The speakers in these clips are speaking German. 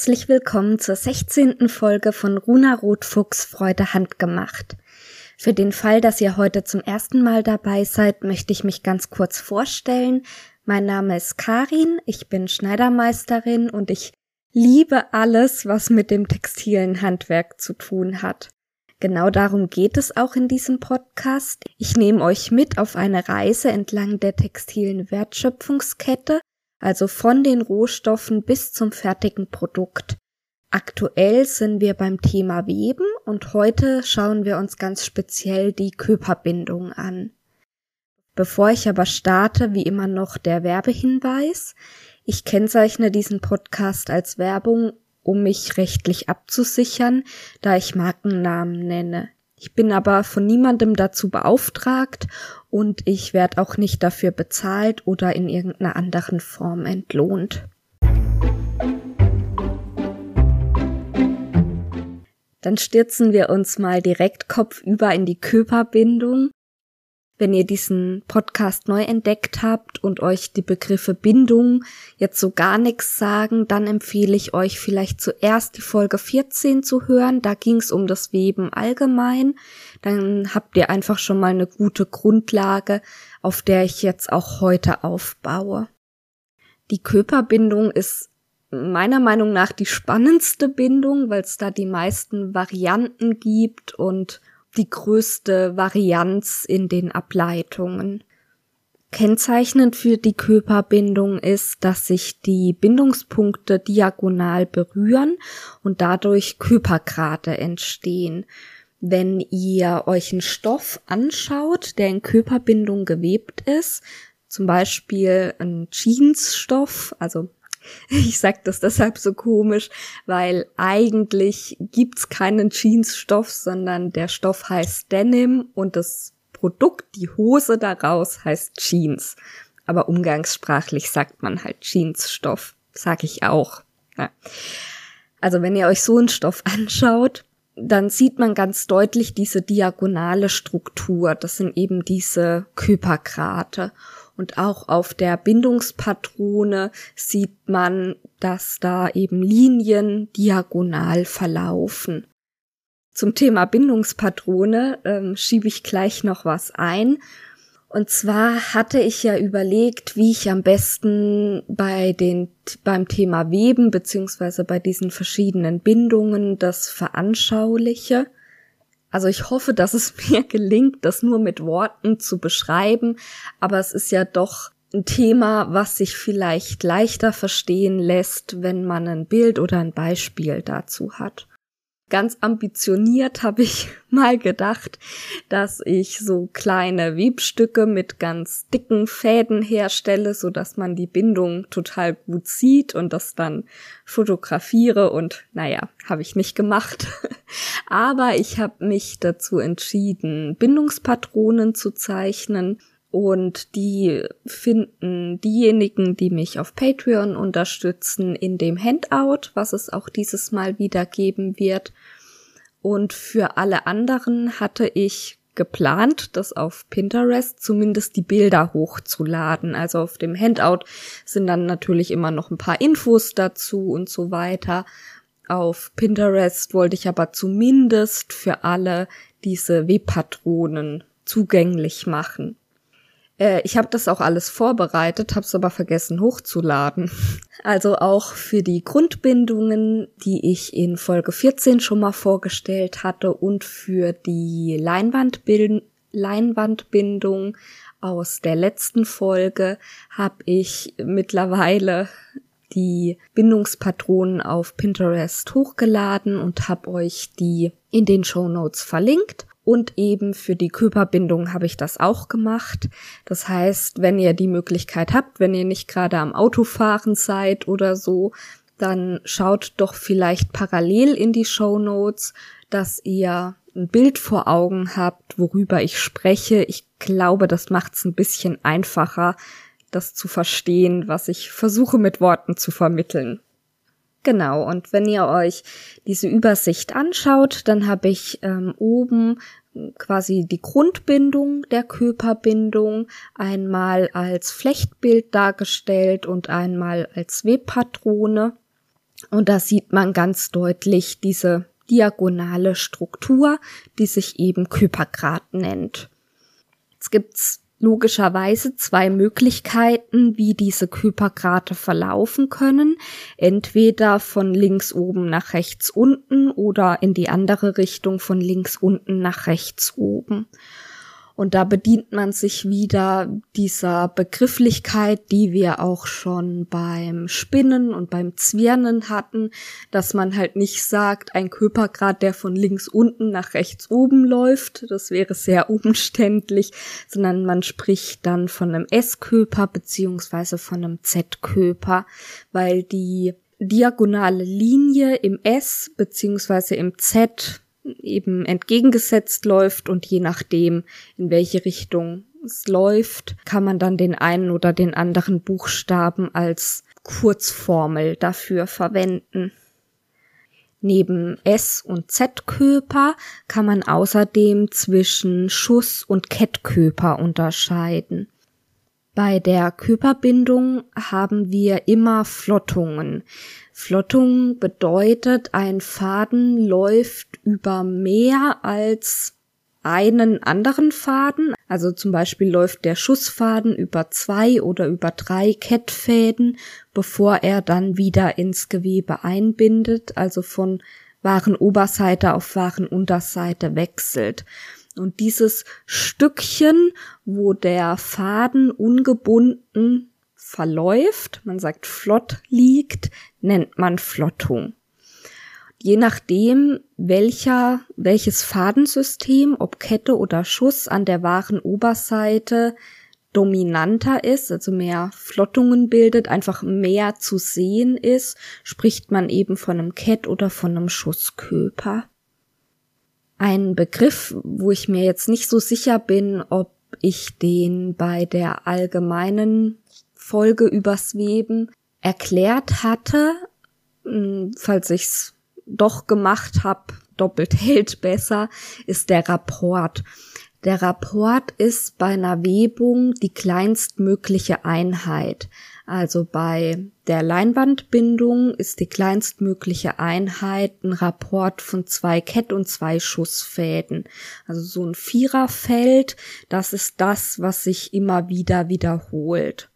herzlich willkommen zur 16. Folge von Runa Rotfuchs Freude handgemacht. Für den Fall, dass ihr heute zum ersten Mal dabei seid, möchte ich mich ganz kurz vorstellen. Mein Name ist Karin, ich bin Schneidermeisterin und ich liebe alles, was mit dem textilen Handwerk zu tun hat. Genau darum geht es auch in diesem Podcast. Ich nehme euch mit auf eine Reise entlang der textilen Wertschöpfungskette, also von den Rohstoffen bis zum fertigen Produkt. Aktuell sind wir beim Thema Weben und heute schauen wir uns ganz speziell die Körperbindung an. Bevor ich aber starte, wie immer noch der Werbehinweis. Ich kennzeichne diesen Podcast als Werbung, um mich rechtlich abzusichern, da ich Markennamen nenne. Ich bin aber von niemandem dazu beauftragt und ich werde auch nicht dafür bezahlt oder in irgendeiner anderen Form entlohnt. Dann stürzen wir uns mal direkt kopfüber in die Körperbindung. Wenn ihr diesen Podcast neu entdeckt habt und euch die Begriffe Bindung jetzt so gar nichts sagen, dann empfehle ich euch vielleicht zuerst die Folge 14 zu hören. Da ging es um das Weben allgemein. Dann habt ihr einfach schon mal eine gute Grundlage, auf der ich jetzt auch heute aufbaue. Die Körperbindung ist meiner Meinung nach die spannendste Bindung, weil es da die meisten Varianten gibt und die größte Varianz in den Ableitungen. Kennzeichnend für die Körperbindung ist, dass sich die Bindungspunkte diagonal berühren und dadurch Körpergrate entstehen. Wenn ihr euch einen Stoff anschaut, der in Körperbindung gewebt ist, zum Beispiel ein Jeansstoff, also ich sag das deshalb so komisch, weil eigentlich gibt's keinen Jeansstoff, sondern der Stoff heißt Denim und das Produkt, die Hose daraus heißt Jeans. Aber umgangssprachlich sagt man halt Jeansstoff, sag ich auch. Ja. Also wenn ihr euch so einen Stoff anschaut, dann sieht man ganz deutlich diese diagonale Struktur. Das sind eben diese Kypergrate. Und auch auf der Bindungspatrone sieht man, dass da eben Linien diagonal verlaufen. Zum Thema Bindungspatrone ähm, schiebe ich gleich noch was ein. Und zwar hatte ich ja überlegt, wie ich am besten bei den, beim Thema Weben beziehungsweise bei diesen verschiedenen Bindungen das veranschauliche. Also ich hoffe, dass es mir gelingt, das nur mit Worten zu beschreiben, aber es ist ja doch ein Thema, was sich vielleicht leichter verstehen lässt, wenn man ein Bild oder ein Beispiel dazu hat ganz ambitioniert habe ich mal gedacht, dass ich so kleine Webstücke mit ganz dicken Fäden herstelle, so dass man die Bindung total gut sieht und das dann fotografiere und naja, habe ich nicht gemacht. Aber ich habe mich dazu entschieden, Bindungspatronen zu zeichnen und die finden diejenigen, die mich auf Patreon unterstützen, in dem Handout, was es auch dieses Mal wieder geben wird. Und für alle anderen hatte ich geplant, das auf Pinterest zumindest die Bilder hochzuladen. Also auf dem Handout sind dann natürlich immer noch ein paar Infos dazu und so weiter. Auf Pinterest wollte ich aber zumindest für alle diese Webpatronen zugänglich machen. Äh, ich habe das auch alles vorbereitet, habe es aber vergessen hochzuladen. Also auch für die Grundbindungen, die ich in Folge 14 schon mal vorgestellt hatte und für die Leinwandbild Leinwandbindung aus der letzten Folge habe ich mittlerweile die Bindungspatronen auf Pinterest hochgeladen und habe euch die in den Show Notes verlinkt. Und eben für die Körperbindung habe ich das auch gemacht. Das heißt, wenn ihr die Möglichkeit habt, wenn ihr nicht gerade am Autofahren seid oder so, dann schaut doch vielleicht parallel in die Show Notes, dass ihr ein Bild vor Augen habt, worüber ich spreche. Ich glaube, das macht es ein bisschen einfacher, das zu verstehen, was ich versuche mit Worten zu vermitteln. Genau, und wenn ihr euch diese Übersicht anschaut, dann habe ich ähm, oben quasi die Grundbindung der Körperbindung einmal als Flechtbild dargestellt und einmal als Webpatrone. Und da sieht man ganz deutlich diese diagonale Struktur, die sich eben Kypergrad nennt. Jetzt gibt's logischerweise zwei Möglichkeiten, wie diese Kypergrate verlaufen können. Entweder von links oben nach rechts unten oder in die andere Richtung von links unten nach rechts oben. Und da bedient man sich wieder dieser Begrifflichkeit, die wir auch schon beim Spinnen und beim Zwirnen hatten, dass man halt nicht sagt, ein Körpergrad, der von links unten nach rechts oben läuft, das wäre sehr umständlich, sondern man spricht dann von einem S-Köper beziehungsweise von einem Z-Köper, weil die diagonale Linie im S beziehungsweise im Z eben entgegengesetzt läuft und je nachdem, in welche Richtung es läuft, kann man dann den einen oder den anderen Buchstaben als Kurzformel dafür verwenden. Neben S- und Z-Köper kann man außerdem zwischen Schuss- und Kettköper unterscheiden. Bei der Köperbindung haben wir immer Flottungen. Flottung bedeutet, ein Faden läuft über mehr als einen anderen Faden. Also zum Beispiel läuft der Schussfaden über zwei oder über drei Kettfäden, bevor er dann wieder ins Gewebe einbindet, also von wahren Oberseite auf wahren Unterseite wechselt. Und dieses Stückchen, wo der Faden ungebunden verläuft, man sagt flott liegt, nennt man Flottung. Je nachdem, welcher, welches Fadensystem, ob Kette oder Schuss an der wahren Oberseite dominanter ist, also mehr Flottungen bildet, einfach mehr zu sehen ist, spricht man eben von einem Kett oder von einem Schusskörper. Ein Begriff, wo ich mir jetzt nicht so sicher bin, ob ich den bei der allgemeinen Folge übers Weben erklärt hatte, hm, falls ich's doch gemacht habe, doppelt hält besser, ist der Rapport. Der Rapport ist bei einer Webung die kleinstmögliche Einheit. Also bei der Leinwandbindung ist die kleinstmögliche Einheit ein Rapport von zwei Kett- und zwei Schussfäden. Also so ein Viererfeld, das ist das, was sich immer wieder wiederholt.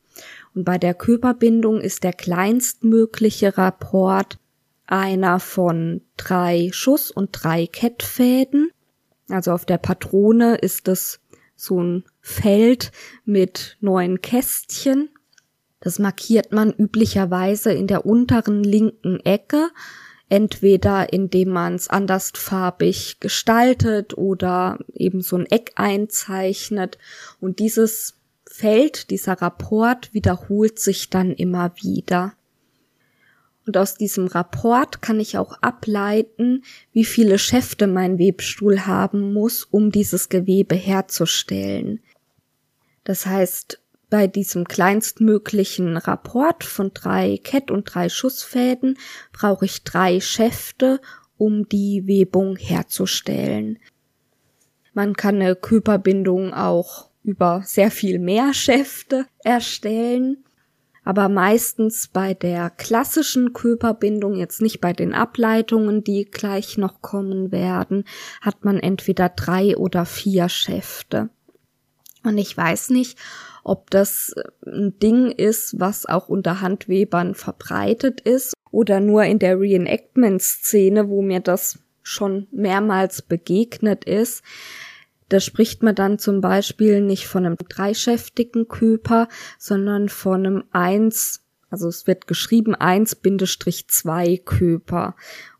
Und bei der Körperbindung ist der kleinstmögliche Rapport einer von drei Schuss- und drei Kettfäden. Also auf der Patrone ist es so ein Feld mit neun Kästchen. Das markiert man üblicherweise in der unteren linken Ecke, entweder indem man es andersfarbig gestaltet oder eben so ein Eck einzeichnet. Und dieses Feld, dieser Rapport wiederholt sich dann immer wieder. Und aus diesem Rapport kann ich auch ableiten, wie viele Schäfte mein Webstuhl haben muss, um dieses Gewebe herzustellen. Das heißt, bei diesem kleinstmöglichen Rapport von drei Kett- und drei Schussfäden brauche ich drei Schäfte, um die Webung herzustellen. Man kann eine Körperbindung auch über sehr viel mehr Schäfte erstellen. Aber meistens bei der klassischen Körperbindung, jetzt nicht bei den Ableitungen, die gleich noch kommen werden, hat man entweder drei oder vier Schäfte. Und ich weiß nicht, ob das ein Ding ist, was auch unter Handwebern verbreitet ist oder nur in der Reenactment-Szene, wo mir das schon mehrmals begegnet ist. Da spricht man dann zum Beispiel nicht von einem dreischäftigen Köper, sondern von einem eins, also es wird geschrieben eins Bindestrich zwei Köper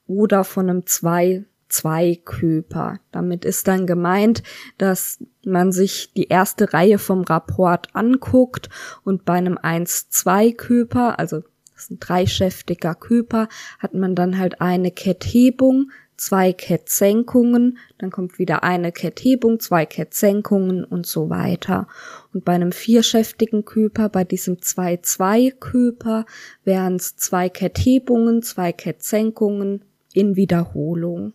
oder von einem zwei zwei Köper. Damit ist dann gemeint, dass man sich die erste Reihe vom Rapport anguckt und bei einem 1-2 Köper, also das ist ein dreischäftiger Köper, hat man dann halt eine Ketthebung, zwei Kettsenkungen, dann kommt wieder eine Ketthebung, zwei Kettsenkungen und so weiter. Und bei einem vierschäftigen Köper, bei diesem 2-2-Köper, wären es zwei Ketthebungen, zwei Kettsenkungen in Wiederholung.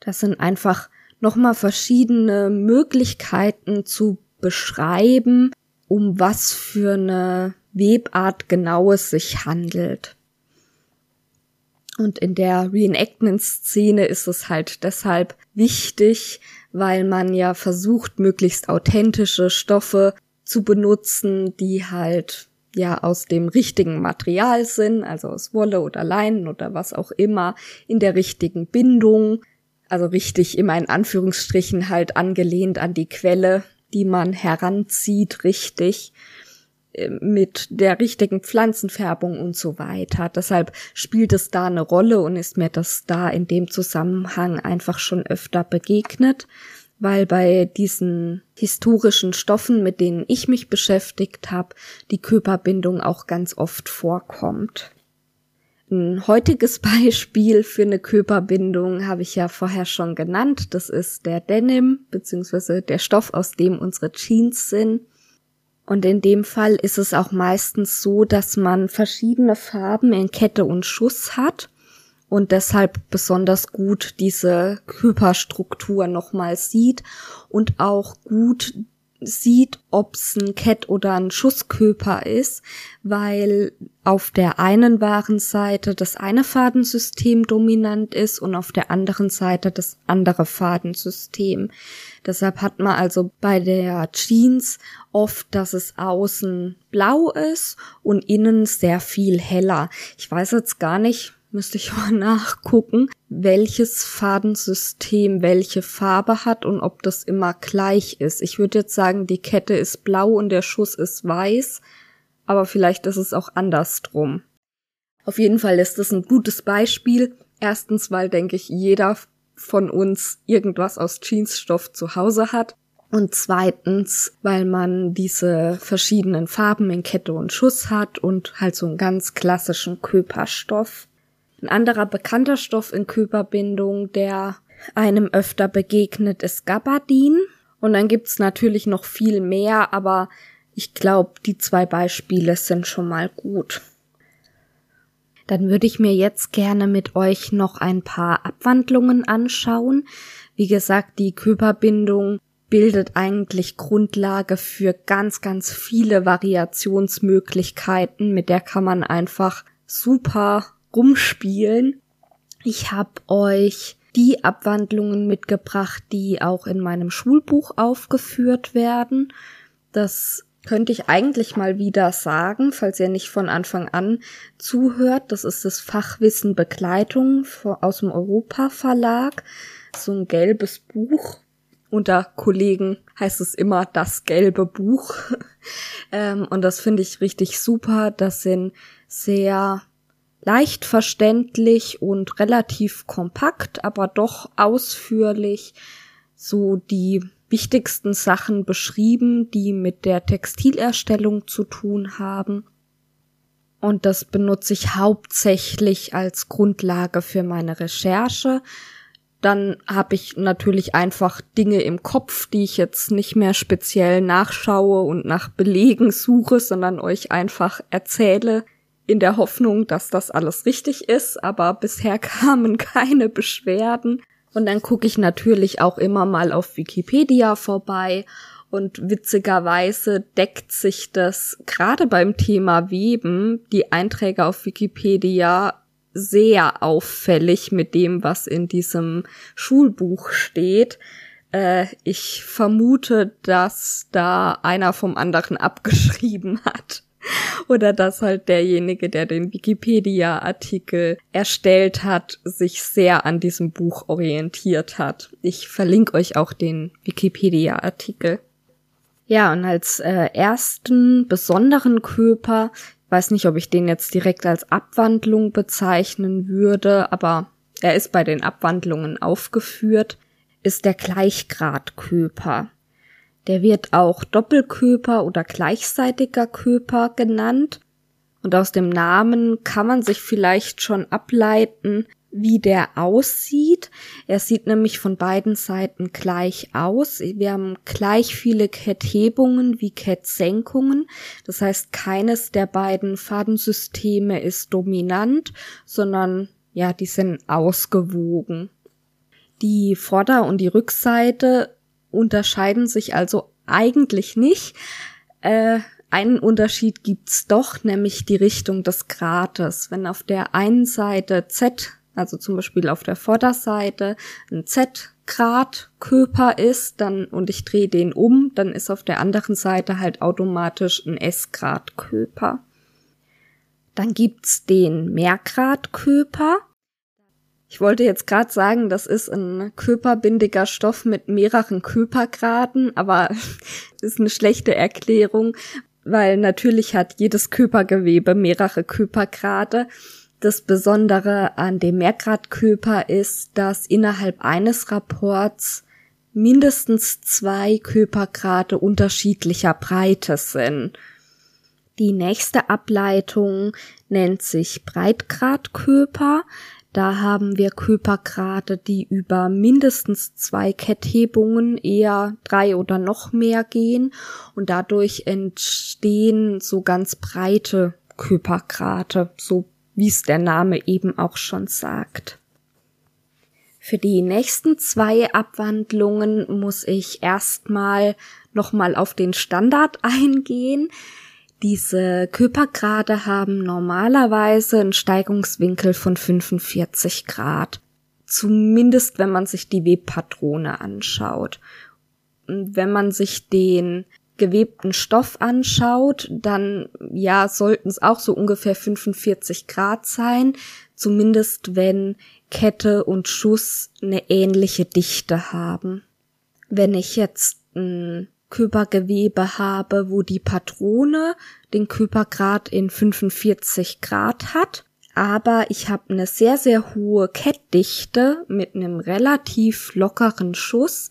Das sind einfach nochmal verschiedene Möglichkeiten zu beschreiben, um was für eine Webart genau es sich handelt. Und in der Reenactment-Szene ist es halt deshalb wichtig, weil man ja versucht, möglichst authentische Stoffe zu benutzen, die halt ja aus dem richtigen Material sind, also aus Wolle oder Leinen oder was auch immer, in der richtigen Bindung, also richtig immer in Anführungsstrichen halt angelehnt an die Quelle, die man heranzieht, richtig äh, mit der richtigen Pflanzenfärbung und so weiter. Deshalb spielt es da eine Rolle und ist mir das da in dem Zusammenhang einfach schon öfter begegnet weil bei diesen historischen Stoffen, mit denen ich mich beschäftigt habe, die Körperbindung auch ganz oft vorkommt. Ein heutiges Beispiel für eine Körperbindung habe ich ja vorher schon genannt. Das ist der Denim, beziehungsweise der Stoff, aus dem unsere Jeans sind. Und in dem Fall ist es auch meistens so, dass man verschiedene Farben in Kette und Schuss hat und deshalb besonders gut diese Körperstruktur nochmal sieht und auch gut sieht, ob's ein Kett oder ein Schusskörper ist, weil auf der einen Warenseite das eine Fadensystem dominant ist und auf der anderen Seite das andere Fadensystem. Deshalb hat man also bei der Jeans oft, dass es außen blau ist und innen sehr viel heller. Ich weiß jetzt gar nicht, müsste ich mal nachgucken, welches Fadensystem welche Farbe hat und ob das immer gleich ist. Ich würde jetzt sagen, die Kette ist blau und der Schuss ist weiß, aber vielleicht ist es auch andersrum. Auf jeden Fall ist das ein gutes Beispiel. Erstens, weil, denke ich, jeder von uns irgendwas aus Jeansstoff zu Hause hat. Und zweitens, weil man diese verschiedenen Farben in Kette und Schuss hat und halt so einen ganz klassischen Köperstoff. Ein anderer bekannter Stoff in Körperbindung, der einem öfter begegnet, ist Gabardin. Und dann gibt's natürlich noch viel mehr, aber ich glaube, die zwei Beispiele sind schon mal gut. Dann würde ich mir jetzt gerne mit euch noch ein paar Abwandlungen anschauen. Wie gesagt, die Körperbindung bildet eigentlich Grundlage für ganz, ganz viele Variationsmöglichkeiten. Mit der kann man einfach super rumspielen. Ich habe euch die Abwandlungen mitgebracht, die auch in meinem Schulbuch aufgeführt werden. Das könnte ich eigentlich mal wieder sagen, falls ihr nicht von Anfang an zuhört. Das ist das Fachwissen Begleitung aus dem Europa Verlag. So ein gelbes Buch. Unter Kollegen heißt es immer das gelbe Buch. Ähm, und das finde ich richtig super. Das sind sehr leicht verständlich und relativ kompakt, aber doch ausführlich so die wichtigsten Sachen beschrieben, die mit der Textilerstellung zu tun haben. Und das benutze ich hauptsächlich als Grundlage für meine Recherche. Dann habe ich natürlich einfach Dinge im Kopf, die ich jetzt nicht mehr speziell nachschaue und nach Belegen suche, sondern euch einfach erzähle, in der Hoffnung, dass das alles richtig ist, aber bisher kamen keine Beschwerden. Und dann gucke ich natürlich auch immer mal auf Wikipedia vorbei und witzigerweise deckt sich das gerade beim Thema Weben, die Einträge auf Wikipedia sehr auffällig mit dem, was in diesem Schulbuch steht. Äh, ich vermute, dass da einer vom anderen abgeschrieben hat. Oder dass halt derjenige, der den Wikipedia-Artikel erstellt hat, sich sehr an diesem Buch orientiert hat. Ich verlinke euch auch den Wikipedia-Artikel. Ja, und als äh, ersten besonderen Körper, weiß nicht, ob ich den jetzt direkt als Abwandlung bezeichnen würde, aber er ist bei den Abwandlungen aufgeführt, ist der Gleichgradkörper. Der wird auch Doppelköper oder gleichseitiger Köper genannt. Und aus dem Namen kann man sich vielleicht schon ableiten, wie der aussieht. Er sieht nämlich von beiden Seiten gleich aus. Wir haben gleich viele Ketthebungen wie Kettsenkungen. Das heißt, keines der beiden Fadensysteme ist dominant, sondern ja, die sind ausgewogen. Die Vorder- und die Rückseite unterscheiden sich also eigentlich nicht. Äh, einen Unterschied gibt's doch, nämlich die Richtung des Grates. Wenn auf der einen Seite Z, also zum Beispiel auf der Vorderseite, ein Z-Grad Körper ist, dann, und ich drehe den um, dann ist auf der anderen Seite halt automatisch ein S-Grad Körper. Dann gibt's den Mehrgrad Körper. Ich wollte jetzt gerade sagen, das ist ein körperbindiger Stoff mit mehreren Körpergraden, aber ist eine schlechte Erklärung, weil natürlich hat jedes Körpergewebe mehrere Körpergrade. Das Besondere an dem Mehrgradkörper ist, dass innerhalb eines Rapports mindestens zwei Körpergrade unterschiedlicher Breite sind. Die nächste Ableitung nennt sich Breitgradkörper. Da haben wir Körpergrade, die über mindestens zwei Ketthebungen, eher drei oder noch mehr gehen und dadurch entstehen so ganz breite Körpergrade, so wie es der Name eben auch schon sagt. Für die nächsten zwei Abwandlungen muss ich erstmal nochmal auf den Standard eingehen. Diese Körpergrade haben normalerweise einen Steigungswinkel von 45 Grad. Zumindest wenn man sich die Webpatrone anschaut. Und wenn man sich den gewebten Stoff anschaut, dann ja, sollten es auch so ungefähr 45 Grad sein, zumindest wenn Kette und Schuss eine ähnliche Dichte haben. Wenn ich jetzt ein Körpergewebe habe, wo die Patrone den Körpergrad in 45 Grad hat, aber ich habe eine sehr, sehr hohe Kettdichte mit einem relativ lockeren Schuss,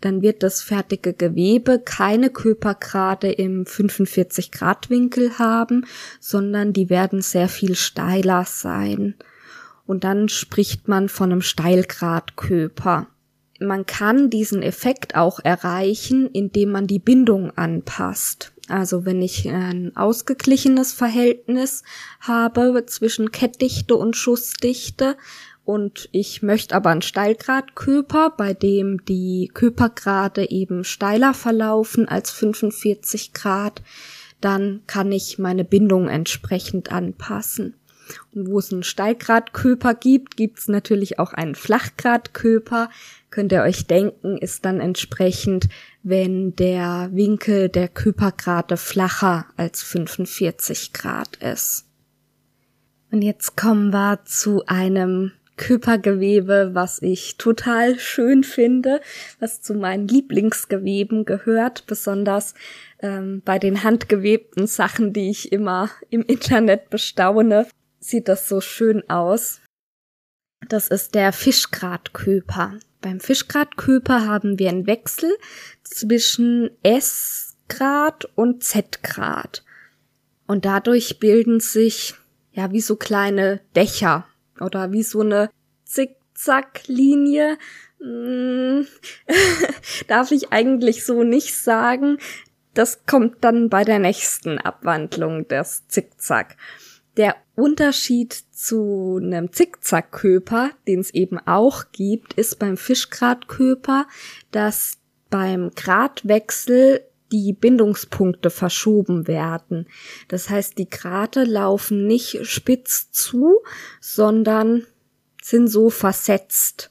dann wird das fertige Gewebe keine Körpergrade im 45 Grad Winkel haben, sondern die werden sehr viel steiler sein. Und dann spricht man von einem Steilgradkörper man kann diesen Effekt auch erreichen, indem man die Bindung anpasst. Also wenn ich ein ausgeglichenes Verhältnis habe zwischen Kettdichte und Schussdichte und ich möchte aber einen Steilgradkörper, bei dem die Körpergrade eben steiler verlaufen als 45 Grad, dann kann ich meine Bindung entsprechend anpassen. Und wo es einen Steilgradkörper gibt, gibt es natürlich auch einen Flachgradkörper. Könnt ihr euch denken, ist dann entsprechend, wenn der Winkel der Körpergrade flacher als 45 Grad ist. Und jetzt kommen wir zu einem Körpergewebe, was ich total schön finde, was zu meinen Lieblingsgeweben gehört, besonders ähm, bei den handgewebten Sachen, die ich immer im Internet bestaune sieht das so schön aus. Das ist der Fischgradköper. Beim Fischgradköper haben wir einen Wechsel zwischen S-Grad und Z-Grad. Und dadurch bilden sich ja wie so kleine Dächer oder wie so eine Zickzacklinie. Hm, darf ich eigentlich so nicht sagen. Das kommt dann bei der nächsten Abwandlung des Zickzack. Der Unterschied zu einem Zickzackköper, den es eben auch gibt, ist beim Fischgradköper, dass beim Gradwechsel die Bindungspunkte verschoben werden. Das heißt, die Grate laufen nicht spitz zu, sondern sind so versetzt.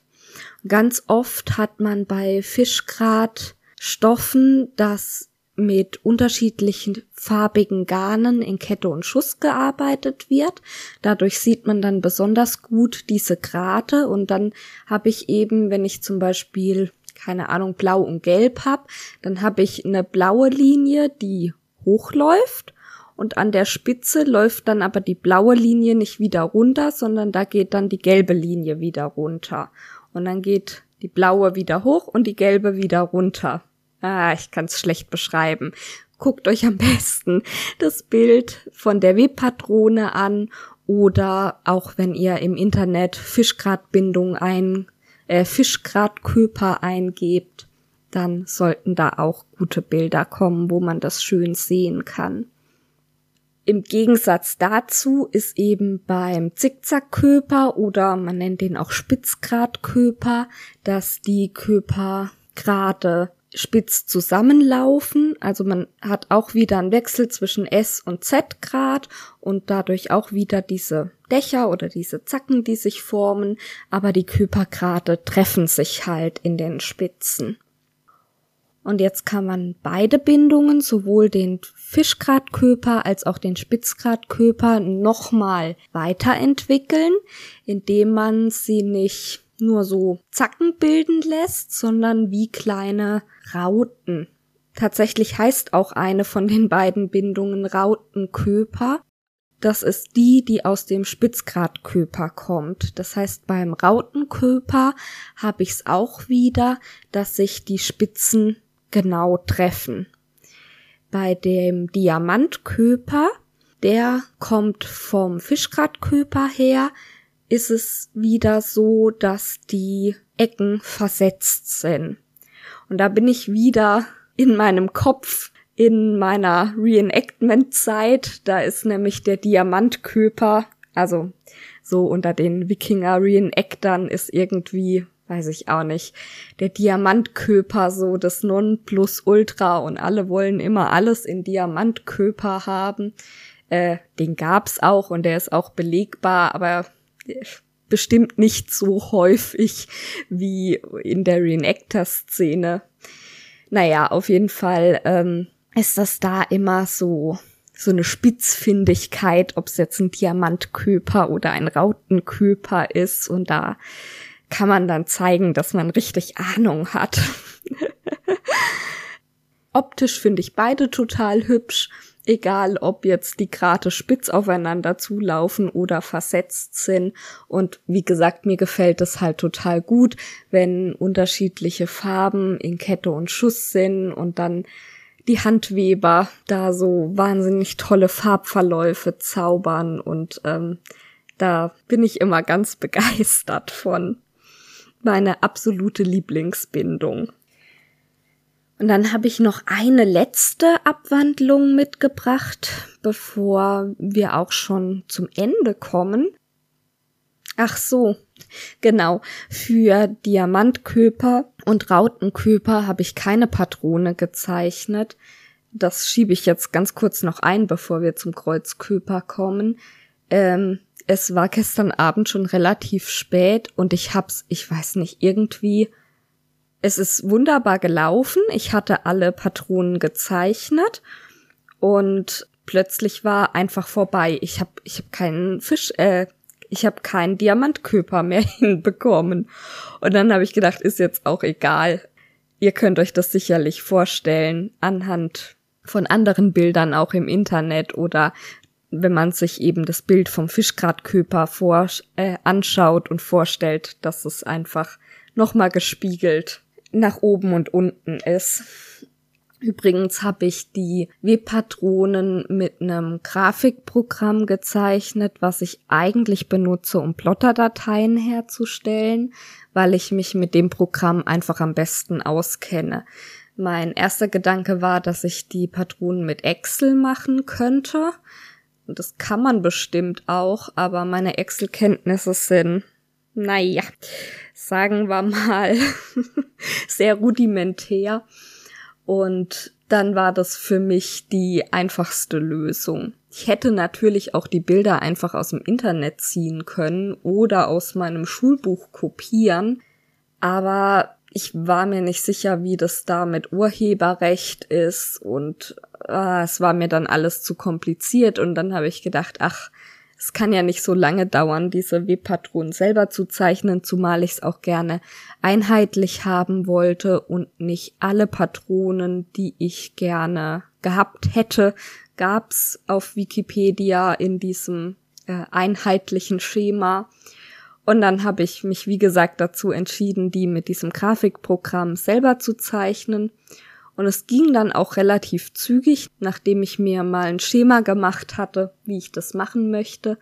Ganz oft hat man bei Fischgradstoffen das mit unterschiedlichen farbigen Garnen in Kette und Schuss gearbeitet wird. Dadurch sieht man dann besonders gut diese Grate und dann habe ich eben, wenn ich zum Beispiel keine Ahnung blau und gelb habe, dann habe ich eine blaue Linie, die hochläuft und an der Spitze läuft dann aber die blaue Linie nicht wieder runter, sondern da geht dann die gelbe Linie wieder runter und dann geht die blaue wieder hoch und die gelbe wieder runter. Ah, ich kann es schlecht beschreiben. Guckt euch am besten das Bild von der Webpatrone an oder auch wenn ihr im Internet Fischgradbindung ein, äh, Fischgradköper eingebt, dann sollten da auch gute Bilder kommen, wo man das schön sehen kann. Im Gegensatz dazu ist eben beim Zickzackköper oder man nennt den auch Spitzgradköper, dass die Köper gerade spitz zusammenlaufen. Also man hat auch wieder einen Wechsel zwischen S und Z-Grad und dadurch auch wieder diese Dächer oder diese Zacken, die sich formen, aber die Körpergrade treffen sich halt in den Spitzen. Und jetzt kann man beide Bindungen, sowohl den Fischgradköper als auch den Spitzgradköper, nochmal weiterentwickeln, indem man sie nicht nur so Zacken bilden lässt, sondern wie kleine Rauten. Tatsächlich heißt auch eine von den beiden Bindungen Rautenköper. Das ist die, die aus dem Spitzgradköper kommt. Das heißt, beim Rautenköper habe ich es auch wieder, dass sich die Spitzen genau treffen. Bei dem Diamantköper, der kommt vom Fischgradköper her, ist es wieder so, dass die Ecken versetzt sind. Und da bin ich wieder in meinem Kopf in meiner Reenactment-Zeit. Da ist nämlich der Diamantköper, also so unter den Wikinger-Reenactern ist irgendwie, weiß ich auch nicht, der Diamantköper so das Nonplusultra und alle wollen immer alles in Diamantköper haben. Äh, den gab's auch und der ist auch belegbar, aber bestimmt nicht so häufig wie in der Reenactor-Szene. Naja, auf jeden Fall ähm, ist das da immer so so eine Spitzfindigkeit, ob es jetzt ein Diamantköper oder ein Rautenköper ist und da kann man dann zeigen, dass man richtig Ahnung hat. Optisch finde ich beide total hübsch egal ob jetzt die Grate spitz aufeinander zulaufen oder versetzt sind. Und wie gesagt, mir gefällt es halt total gut, wenn unterschiedliche Farben in Kette und Schuss sind und dann die Handweber da so wahnsinnig tolle Farbverläufe zaubern und ähm, da bin ich immer ganz begeistert von. Meine absolute Lieblingsbindung. Und dann habe ich noch eine letzte Abwandlung mitgebracht, bevor wir auch schon zum Ende kommen. Ach so, genau. Für Diamantköper und Rautenköper habe ich keine Patrone gezeichnet. Das schiebe ich jetzt ganz kurz noch ein, bevor wir zum Kreuzköper kommen. Ähm, es war gestern Abend schon relativ spät und ich hab's, ich weiß nicht, irgendwie es ist wunderbar gelaufen. Ich hatte alle Patronen gezeichnet und plötzlich war einfach vorbei. Ich habe ich hab keinen Fisch, äh, ich habe keinen Diamantköper mehr hinbekommen. Und dann habe ich gedacht, ist jetzt auch egal. Ihr könnt euch das sicherlich vorstellen anhand von anderen Bildern auch im Internet oder wenn man sich eben das Bild vom Fischgradköper vor, äh, anschaut und vorstellt, dass es einfach nochmal gespiegelt nach oben und unten ist. Übrigens habe ich die Webpatronen mit einem Grafikprogramm gezeichnet, was ich eigentlich benutze, um Plotterdateien herzustellen, weil ich mich mit dem Programm einfach am besten auskenne. Mein erster Gedanke war, dass ich die Patronen mit Excel machen könnte. Und das kann man bestimmt auch, aber meine Excel-Kenntnisse sind naja, sagen wir mal, sehr rudimentär. Und dann war das für mich die einfachste Lösung. Ich hätte natürlich auch die Bilder einfach aus dem Internet ziehen können oder aus meinem Schulbuch kopieren, aber ich war mir nicht sicher, wie das da mit Urheberrecht ist und äh, es war mir dann alles zu kompliziert und dann habe ich gedacht, ach, es kann ja nicht so lange dauern, diese Webpatronen selber zu zeichnen, zumal ich es auch gerne einheitlich haben wollte und nicht alle Patronen, die ich gerne gehabt hätte, gab's auf Wikipedia in diesem äh, einheitlichen Schema. Und dann habe ich mich, wie gesagt, dazu entschieden, die mit diesem Grafikprogramm selber zu zeichnen und es ging dann auch relativ zügig, nachdem ich mir mal ein Schema gemacht hatte, wie ich das machen möchte.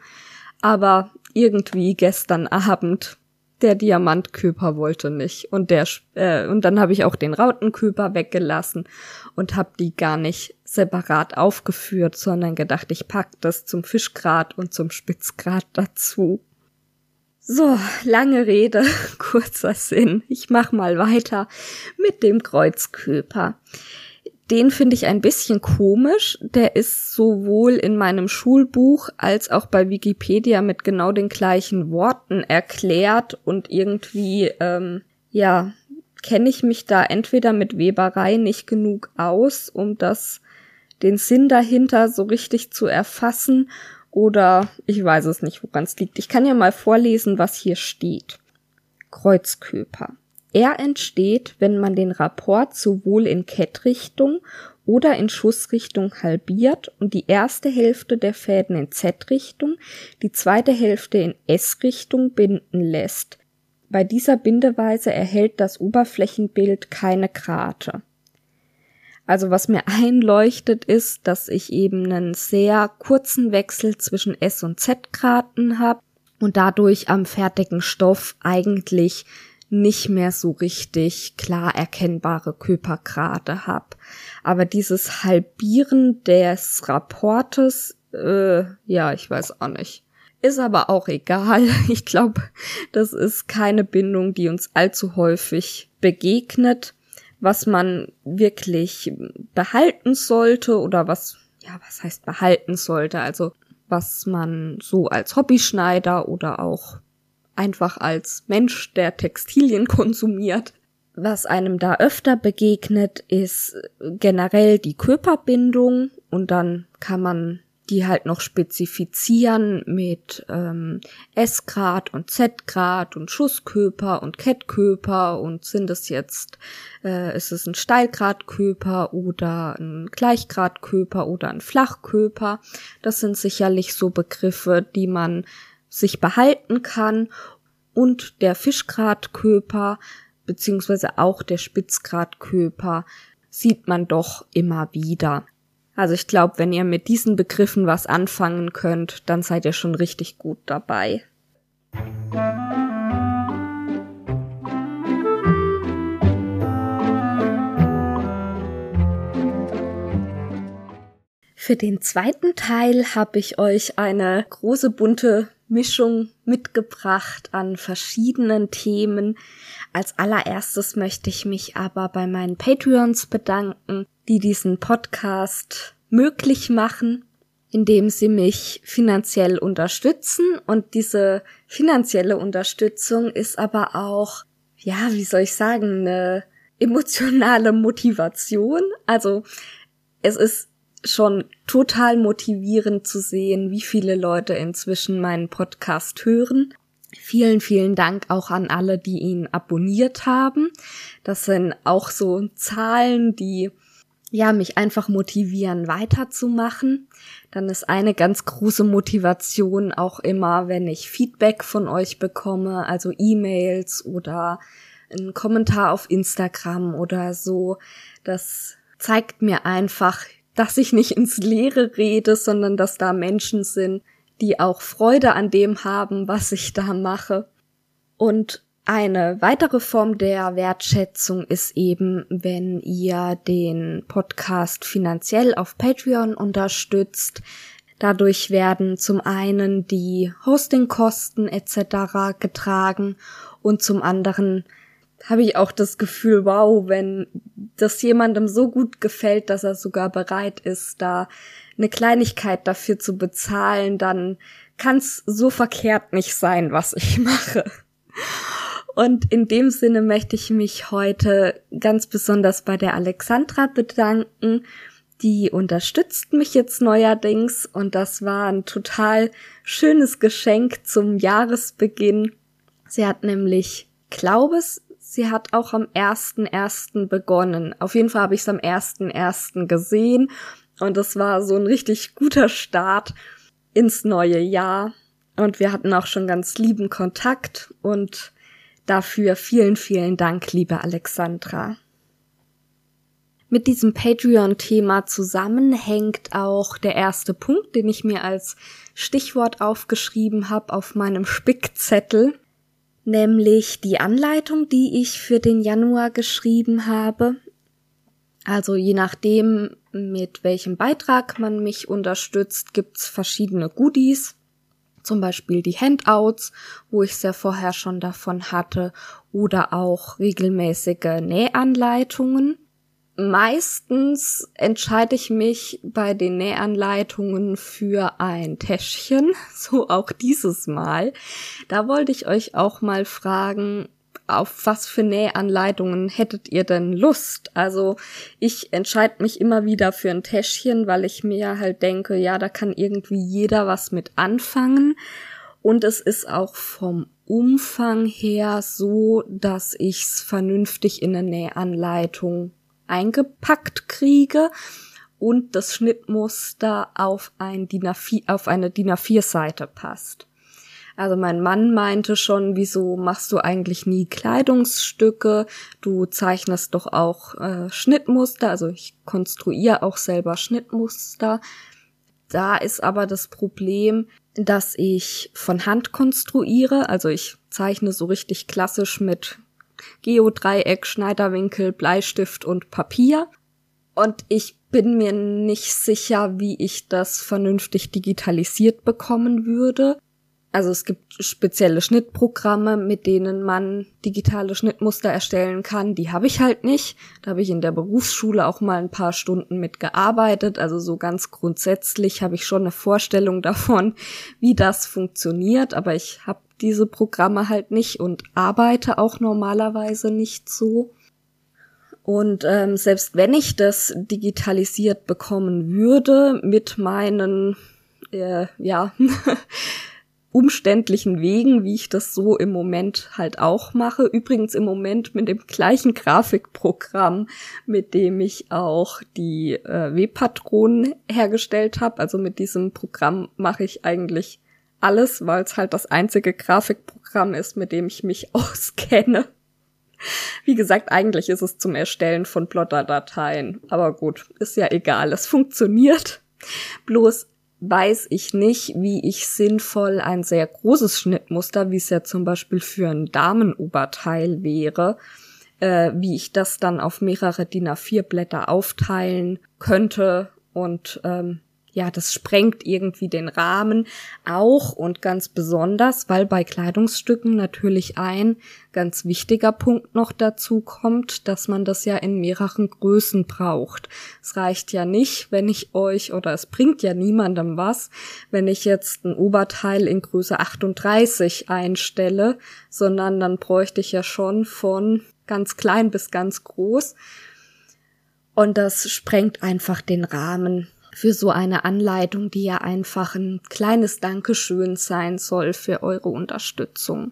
Aber irgendwie gestern Abend der Diamantköper wollte nicht und der äh, und dann habe ich auch den Rautenköper weggelassen und habe die gar nicht separat aufgeführt, sondern gedacht, ich pack das zum Fischgrad und zum Spitzgrad dazu. So, lange Rede, kurzer Sinn. Ich mach mal weiter mit dem Kreuzköper. Den finde ich ein bisschen komisch. Der ist sowohl in meinem Schulbuch als auch bei Wikipedia mit genau den gleichen Worten erklärt und irgendwie, ähm, ja, kenne ich mich da entweder mit Weberei nicht genug aus, um das, den Sinn dahinter so richtig zu erfassen oder ich weiß es nicht, woran es liegt. Ich kann ja mal vorlesen, was hier steht. Kreuzköper. Er entsteht, wenn man den Rapport sowohl in Kettrichtung oder in Schussrichtung halbiert und die erste Hälfte der Fäden in Z-Richtung, die zweite Hälfte in S-Richtung binden lässt. Bei dieser Bindeweise erhält das Oberflächenbild keine Grate. Also was mir einleuchtet ist, dass ich eben einen sehr kurzen Wechsel zwischen S und Z-Graten habe und dadurch am fertigen Stoff eigentlich nicht mehr so richtig klar erkennbare Körpergrade habe. Aber dieses Halbieren des Rapportes, äh, ja, ich weiß auch nicht. Ist aber auch egal. Ich glaube, das ist keine Bindung, die uns allzu häufig begegnet was man wirklich behalten sollte oder was, ja, was heißt behalten sollte, also was man so als Hobbyschneider oder auch einfach als Mensch, der Textilien konsumiert. Was einem da öfter begegnet, ist generell die Körperbindung und dann kann man die halt noch spezifizieren mit ähm, S-Grad und Z-Grad und Schusskörper und Kettkörper und sind es jetzt, äh, ist es ein Steilgradkörper oder ein Gleichgradkörper oder ein Flachkörper. Das sind sicherlich so Begriffe, die man sich behalten kann und der Fischgradkörper beziehungsweise auch der Spitzgradkörper sieht man doch immer wieder. Also ich glaube, wenn ihr mit diesen Begriffen was anfangen könnt, dann seid ihr schon richtig gut dabei. Für den zweiten Teil habe ich euch eine große bunte Mischung mitgebracht an verschiedenen Themen. Als allererstes möchte ich mich aber bei meinen Patreons bedanken, die diesen Podcast möglich machen, indem sie mich finanziell unterstützen. Und diese finanzielle Unterstützung ist aber auch, ja, wie soll ich sagen, eine emotionale Motivation. Also es ist schon total motivierend zu sehen, wie viele Leute inzwischen meinen Podcast hören. Vielen, vielen Dank auch an alle, die ihn abonniert haben. Das sind auch so Zahlen, die ja, mich einfach motivieren, weiterzumachen. Dann ist eine ganz große Motivation auch immer, wenn ich Feedback von euch bekomme, also E-Mails oder einen Kommentar auf Instagram oder so. Das zeigt mir einfach, dass ich nicht ins Leere rede, sondern dass da Menschen sind, die auch Freude an dem haben, was ich da mache. Und eine weitere Form der Wertschätzung ist eben, wenn ihr den Podcast finanziell auf Patreon unterstützt. Dadurch werden zum einen die Hostingkosten etc. getragen und zum anderen habe ich auch das Gefühl, wow, wenn das jemandem so gut gefällt, dass er sogar bereit ist, da eine Kleinigkeit dafür zu bezahlen, dann kann es so verkehrt nicht sein, was ich mache. Und in dem Sinne möchte ich mich heute ganz besonders bei der Alexandra bedanken. Die unterstützt mich jetzt neuerdings und das war ein total schönes Geschenk zum Jahresbeginn. Sie hat nämlich, glaube es, sie hat auch am ersten ersten begonnen. Auf jeden Fall habe ich es am ersten ersten gesehen und es war so ein richtig guter Start ins neue Jahr. Und wir hatten auch schon ganz lieben Kontakt und Dafür vielen, vielen Dank, liebe Alexandra. Mit diesem Patreon-Thema zusammenhängt auch der erste Punkt, den ich mir als Stichwort aufgeschrieben habe auf meinem Spickzettel, nämlich die Anleitung, die ich für den Januar geschrieben habe. Also je nachdem, mit welchem Beitrag man mich unterstützt, gibt's verschiedene Goodies. Zum Beispiel die Handouts, wo ich es ja vorher schon davon hatte, oder auch regelmäßige Nähanleitungen. Meistens entscheide ich mich bei den Nähanleitungen für ein Täschchen, so auch dieses Mal. Da wollte ich euch auch mal fragen, auf was für Nähanleitungen hättet ihr denn Lust? Also ich entscheide mich immer wieder für ein Täschchen, weil ich mir halt denke, ja, da kann irgendwie jeder was mit anfangen. Und es ist auch vom Umfang her so, dass ich's vernünftig in eine Nähanleitung eingepackt kriege und das Schnittmuster auf, ein DIN A4, auf eine DIN A4-Seite passt. Also mein Mann meinte schon, wieso machst du eigentlich nie Kleidungsstücke? Du zeichnest doch auch äh, Schnittmuster, also ich konstruiere auch selber Schnittmuster. Da ist aber das Problem, dass ich von Hand konstruiere, also ich zeichne so richtig klassisch mit Geodreieck, Schneiderwinkel, Bleistift und Papier. Und ich bin mir nicht sicher, wie ich das vernünftig digitalisiert bekommen würde. Also es gibt spezielle Schnittprogramme, mit denen man digitale Schnittmuster erstellen kann. Die habe ich halt nicht. Da habe ich in der Berufsschule auch mal ein paar Stunden mitgearbeitet. Also so ganz grundsätzlich habe ich schon eine Vorstellung davon, wie das funktioniert. Aber ich habe diese Programme halt nicht und arbeite auch normalerweise nicht so. Und ähm, selbst wenn ich das digitalisiert bekommen würde mit meinen äh, ja umständlichen Wegen, wie ich das so im Moment halt auch mache. Übrigens im Moment mit dem gleichen Grafikprogramm, mit dem ich auch die äh, W-Patronen hergestellt habe. Also mit diesem Programm mache ich eigentlich alles, weil es halt das einzige Grafikprogramm ist, mit dem ich mich auskenne. Wie gesagt, eigentlich ist es zum Erstellen von Plotter-Dateien. Aber gut, ist ja egal, es funktioniert. Bloß weiß ich nicht, wie ich sinnvoll ein sehr großes Schnittmuster, wie es ja zum Beispiel für ein Damenoberteil wäre, äh, wie ich das dann auf mehrere DIN A4 Blätter aufteilen könnte und ähm, ja, das sprengt irgendwie den Rahmen auch und ganz besonders, weil bei Kleidungsstücken natürlich ein ganz wichtiger Punkt noch dazu kommt, dass man das ja in mehreren Größen braucht. Es reicht ja nicht, wenn ich euch oder es bringt ja niemandem was, wenn ich jetzt ein Oberteil in Größe 38 einstelle, sondern dann bräuchte ich ja schon von ganz klein bis ganz groß. Und das sprengt einfach den Rahmen für so eine Anleitung, die ja einfach ein kleines Dankeschön sein soll für eure Unterstützung.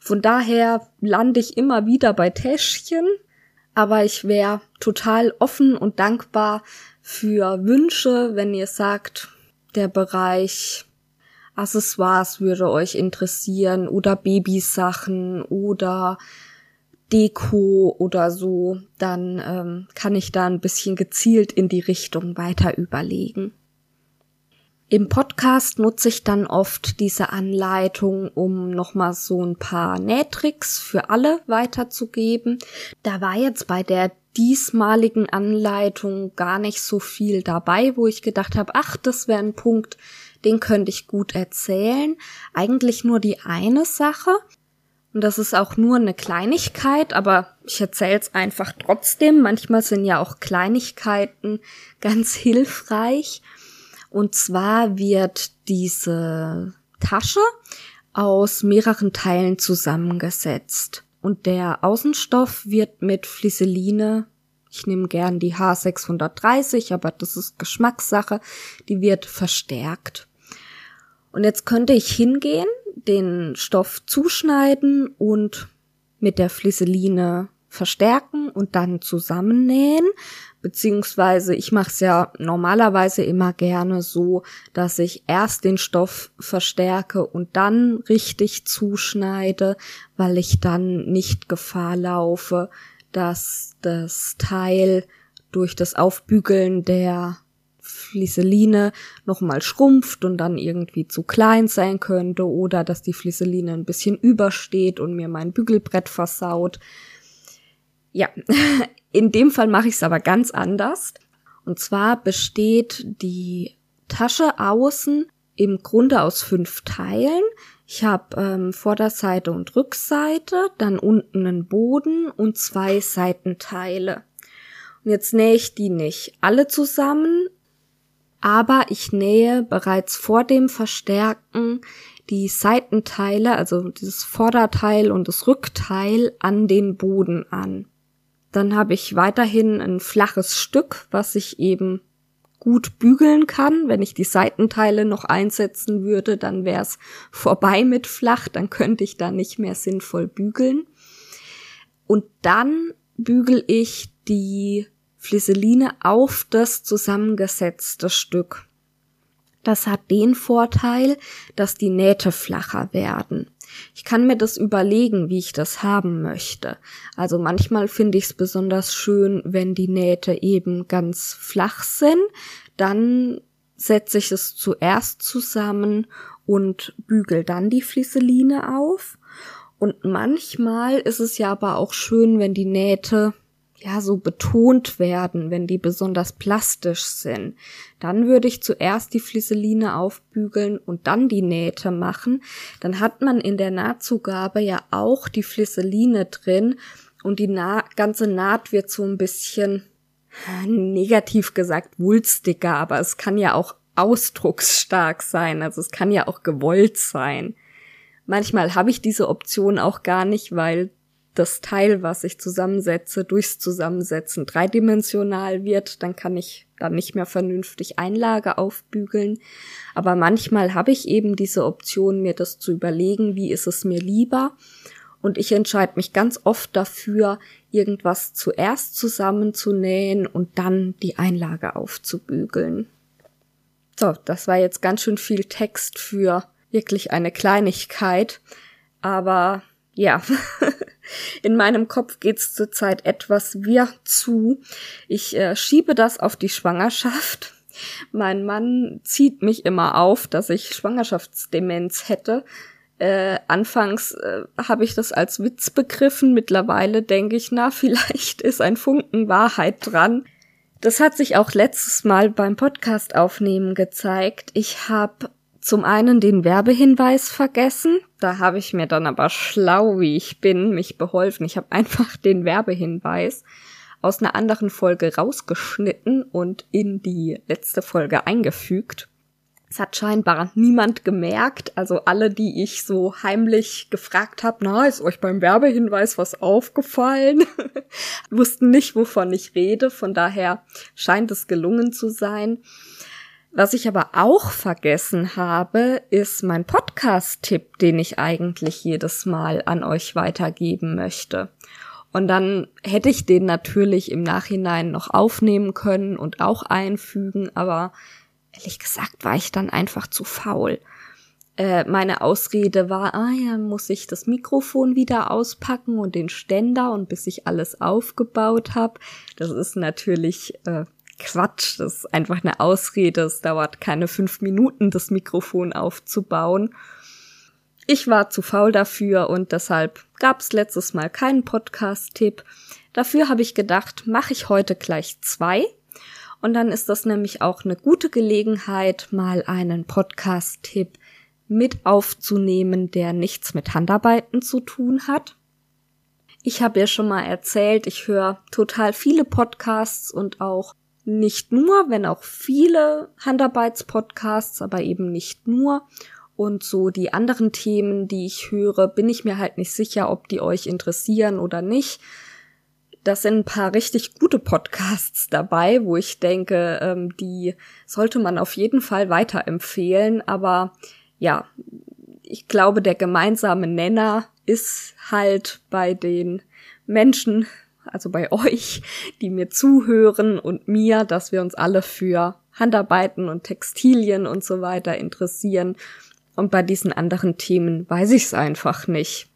Von daher lande ich immer wieder bei Täschchen, aber ich wäre total offen und dankbar für Wünsche, wenn ihr sagt, der Bereich Accessoires würde euch interessieren oder Babysachen oder Deko oder so, dann ähm, kann ich da ein bisschen gezielt in die Richtung weiter überlegen. Im Podcast nutze ich dann oft diese Anleitung, um nochmal so ein paar Nähtricks für alle weiterzugeben. Da war jetzt bei der diesmaligen Anleitung gar nicht so viel dabei, wo ich gedacht habe, ach, das wäre ein Punkt, den könnte ich gut erzählen. Eigentlich nur die eine Sache. Und das ist auch nur eine Kleinigkeit, aber ich erzähle es einfach trotzdem. Manchmal sind ja auch Kleinigkeiten ganz hilfreich. Und zwar wird diese Tasche aus mehreren Teilen zusammengesetzt. Und der Außenstoff wird mit Flisseline, ich nehme gern die H630, aber das ist Geschmackssache, die wird verstärkt. Und jetzt könnte ich hingehen den Stoff zuschneiden und mit der Flisseline verstärken und dann zusammennähen. Beziehungsweise ich mache es ja normalerweise immer gerne so, dass ich erst den Stoff verstärke und dann richtig zuschneide, weil ich dann nicht Gefahr laufe, dass das Teil durch das Aufbügeln der Flisseline nochmal schrumpft und dann irgendwie zu klein sein könnte oder dass die Flisseline ein bisschen übersteht und mir mein Bügelbrett versaut. Ja, in dem Fall mache ich es aber ganz anders. Und zwar besteht die Tasche außen im Grunde aus fünf Teilen. Ich habe ähm, Vorderseite und Rückseite, dann unten einen Boden und zwei Seitenteile. Und jetzt nähe ich die nicht alle zusammen, aber ich nähe bereits vor dem Verstärken die Seitenteile, also dieses Vorderteil und das Rückteil an den Boden an. Dann habe ich weiterhin ein flaches Stück, was ich eben gut bügeln kann. Wenn ich die Seitenteile noch einsetzen würde, dann wäre es vorbei mit flach, dann könnte ich da nicht mehr sinnvoll bügeln. Und dann bügel ich die Flisseline auf das zusammengesetzte Stück. Das hat den Vorteil, dass die Nähte flacher werden. Ich kann mir das überlegen, wie ich das haben möchte. Also manchmal finde ich es besonders schön, wenn die Nähte eben ganz flach sind. Dann setze ich es zuerst zusammen und bügel dann die Flisseline auf. Und manchmal ist es ja aber auch schön, wenn die Nähte ja so betont werden, wenn die besonders plastisch sind, dann würde ich zuerst die Flisseline aufbügeln und dann die Nähte machen. Dann hat man in der Nahtzugabe ja auch die Flisseline drin und die Na ganze Naht wird so ein bisschen negativ gesagt wulstiger, aber es kann ja auch ausdrucksstark sein, also es kann ja auch gewollt sein. Manchmal habe ich diese Option auch gar nicht, weil das Teil, was ich zusammensetze, durchs Zusammensetzen dreidimensional wird, dann kann ich dann nicht mehr vernünftig Einlage aufbügeln. Aber manchmal habe ich eben diese Option, mir das zu überlegen, wie ist es mir lieber. Und ich entscheide mich ganz oft dafür, irgendwas zuerst zusammenzunähen und dann die Einlage aufzubügeln. So, das war jetzt ganz schön viel Text für wirklich eine Kleinigkeit. Aber ja, in meinem Kopf geht's zurzeit etwas wir zu. Ich äh, schiebe das auf die Schwangerschaft. Mein Mann zieht mich immer auf, dass ich Schwangerschaftsdemenz hätte. Äh, anfangs äh, habe ich das als Witz begriffen. Mittlerweile denke ich, na, vielleicht ist ein Funken Wahrheit dran. Das hat sich auch letztes Mal beim Podcast aufnehmen gezeigt. Ich habe zum einen den Werbehinweis vergessen. Da habe ich mir dann aber schlau, wie ich bin, mich beholfen. Ich habe einfach den Werbehinweis aus einer anderen Folge rausgeschnitten und in die letzte Folge eingefügt. Es hat scheinbar niemand gemerkt, also alle, die ich so heimlich gefragt habe, na, ist euch beim Werbehinweis was aufgefallen? Wussten nicht, wovon ich rede, von daher scheint es gelungen zu sein. Was ich aber auch vergessen habe, ist mein Podcast-Tipp, den ich eigentlich jedes Mal an euch weitergeben möchte. Und dann hätte ich den natürlich im Nachhinein noch aufnehmen können und auch einfügen, aber ehrlich gesagt war ich dann einfach zu faul. Äh, meine Ausrede war, ah ja, muss ich das Mikrofon wieder auspacken und den Ständer und bis ich alles aufgebaut habe. Das ist natürlich äh, Quatsch, das ist einfach eine Ausrede. Es dauert keine fünf Minuten, das Mikrofon aufzubauen. Ich war zu faul dafür und deshalb gab's letztes Mal keinen Podcast-Tipp. Dafür habe ich gedacht, mache ich heute gleich zwei. Und dann ist das nämlich auch eine gute Gelegenheit, mal einen Podcast-Tipp mit aufzunehmen, der nichts mit Handarbeiten zu tun hat. Ich habe ja schon mal erzählt, ich höre total viele Podcasts und auch nicht nur, wenn auch viele Handarbeitspodcasts, aber eben nicht nur. Und so die anderen Themen, die ich höre, bin ich mir halt nicht sicher, ob die euch interessieren oder nicht. Das sind ein paar richtig gute Podcasts dabei, wo ich denke, ähm, die sollte man auf jeden Fall weiterempfehlen. Aber ja, ich glaube, der gemeinsame Nenner ist halt bei den Menschen, also bei euch, die mir zuhören und mir, dass wir uns alle für Handarbeiten und Textilien und so weiter interessieren. Und bei diesen anderen Themen weiß ich es einfach nicht.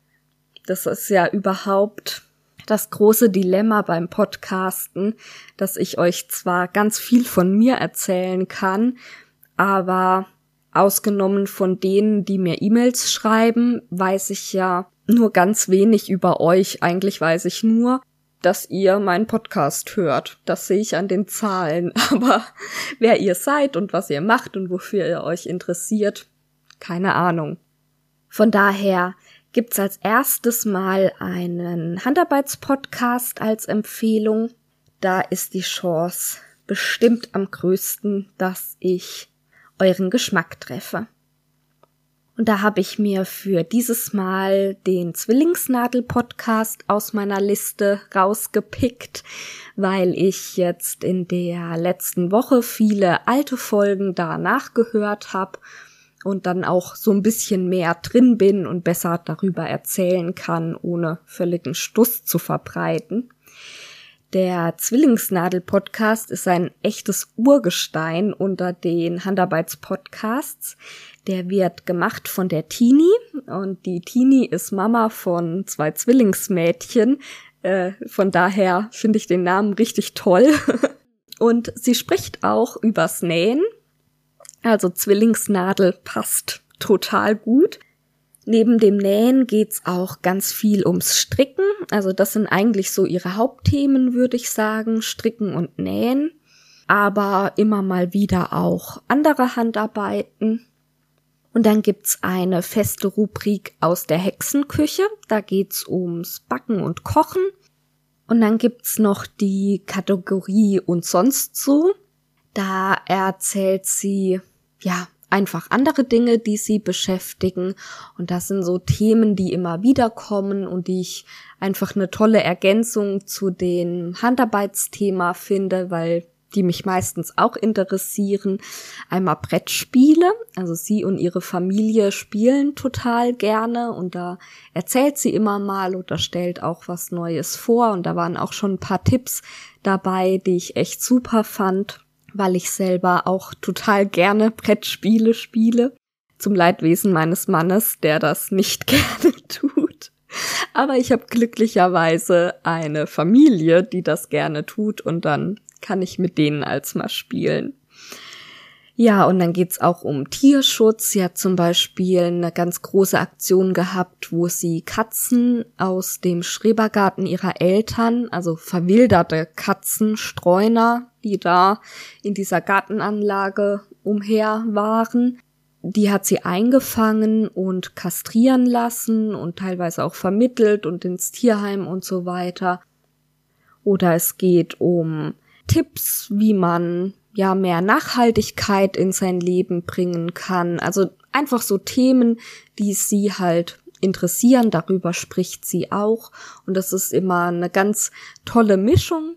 Das ist ja überhaupt das große Dilemma beim Podcasten, dass ich euch zwar ganz viel von mir erzählen kann, aber ausgenommen von denen, die mir E-Mails schreiben, weiß ich ja nur ganz wenig über euch. Eigentlich weiß ich nur, dass ihr meinen Podcast hört. Das sehe ich an den Zahlen. Aber wer ihr seid und was ihr macht und wofür ihr euch interessiert, keine Ahnung. Von daher gibt's als erstes mal einen Handarbeitspodcast als Empfehlung. Da ist die Chance bestimmt am größten, dass ich euren Geschmack treffe. Und da habe ich mir für dieses Mal den Zwillingsnadel-Podcast aus meiner Liste rausgepickt, weil ich jetzt in der letzten Woche viele alte Folgen da nachgehört habe und dann auch so ein bisschen mehr drin bin und besser darüber erzählen kann, ohne völligen Stuss zu verbreiten. Der Zwillingsnadel-Podcast ist ein echtes Urgestein unter den Handarbeits-Podcasts. Der wird gemacht von der Tini und die Tini ist Mama von zwei Zwillingsmädchen. Äh, von daher finde ich den Namen richtig toll. und sie spricht auch übers Nähen. Also Zwillingsnadel passt total gut. Neben dem Nähen geht's auch ganz viel ums Stricken. Also das sind eigentlich so ihre Hauptthemen, würde ich sagen. Stricken und Nähen. Aber immer mal wieder auch andere Handarbeiten. Und dann gibt's eine feste Rubrik aus der Hexenküche. Da geht's ums Backen und Kochen. Und dann gibt's noch die Kategorie und sonst so. Da erzählt sie, ja, einfach andere Dinge, die sie beschäftigen. Und das sind so Themen, die immer wieder kommen und die ich einfach eine tolle Ergänzung zu dem Handarbeitsthema finde, weil die mich meistens auch interessieren. Einmal Brettspiele, also sie und ihre Familie spielen total gerne und da erzählt sie immer mal oder stellt auch was Neues vor und da waren auch schon ein paar Tipps dabei, die ich echt super fand weil ich selber auch total gerne Brettspiele spiele. Zum Leidwesen meines Mannes, der das nicht gerne tut. Aber ich habe glücklicherweise eine Familie, die das gerne tut und dann kann ich mit denen als mal spielen. Ja, und dann geht's auch um Tierschutz. Sie hat zum Beispiel eine ganz große Aktion gehabt, wo sie Katzen aus dem Schrebergarten ihrer Eltern, also verwilderte Katzen, Streuner, die da in dieser Gartenanlage umher waren, die hat sie eingefangen und kastrieren lassen und teilweise auch vermittelt und ins Tierheim und so weiter. Oder es geht um Tipps, wie man ja mehr Nachhaltigkeit in sein Leben bringen kann. Also einfach so Themen, die sie halt interessieren, darüber spricht sie auch. Und das ist immer eine ganz tolle Mischung.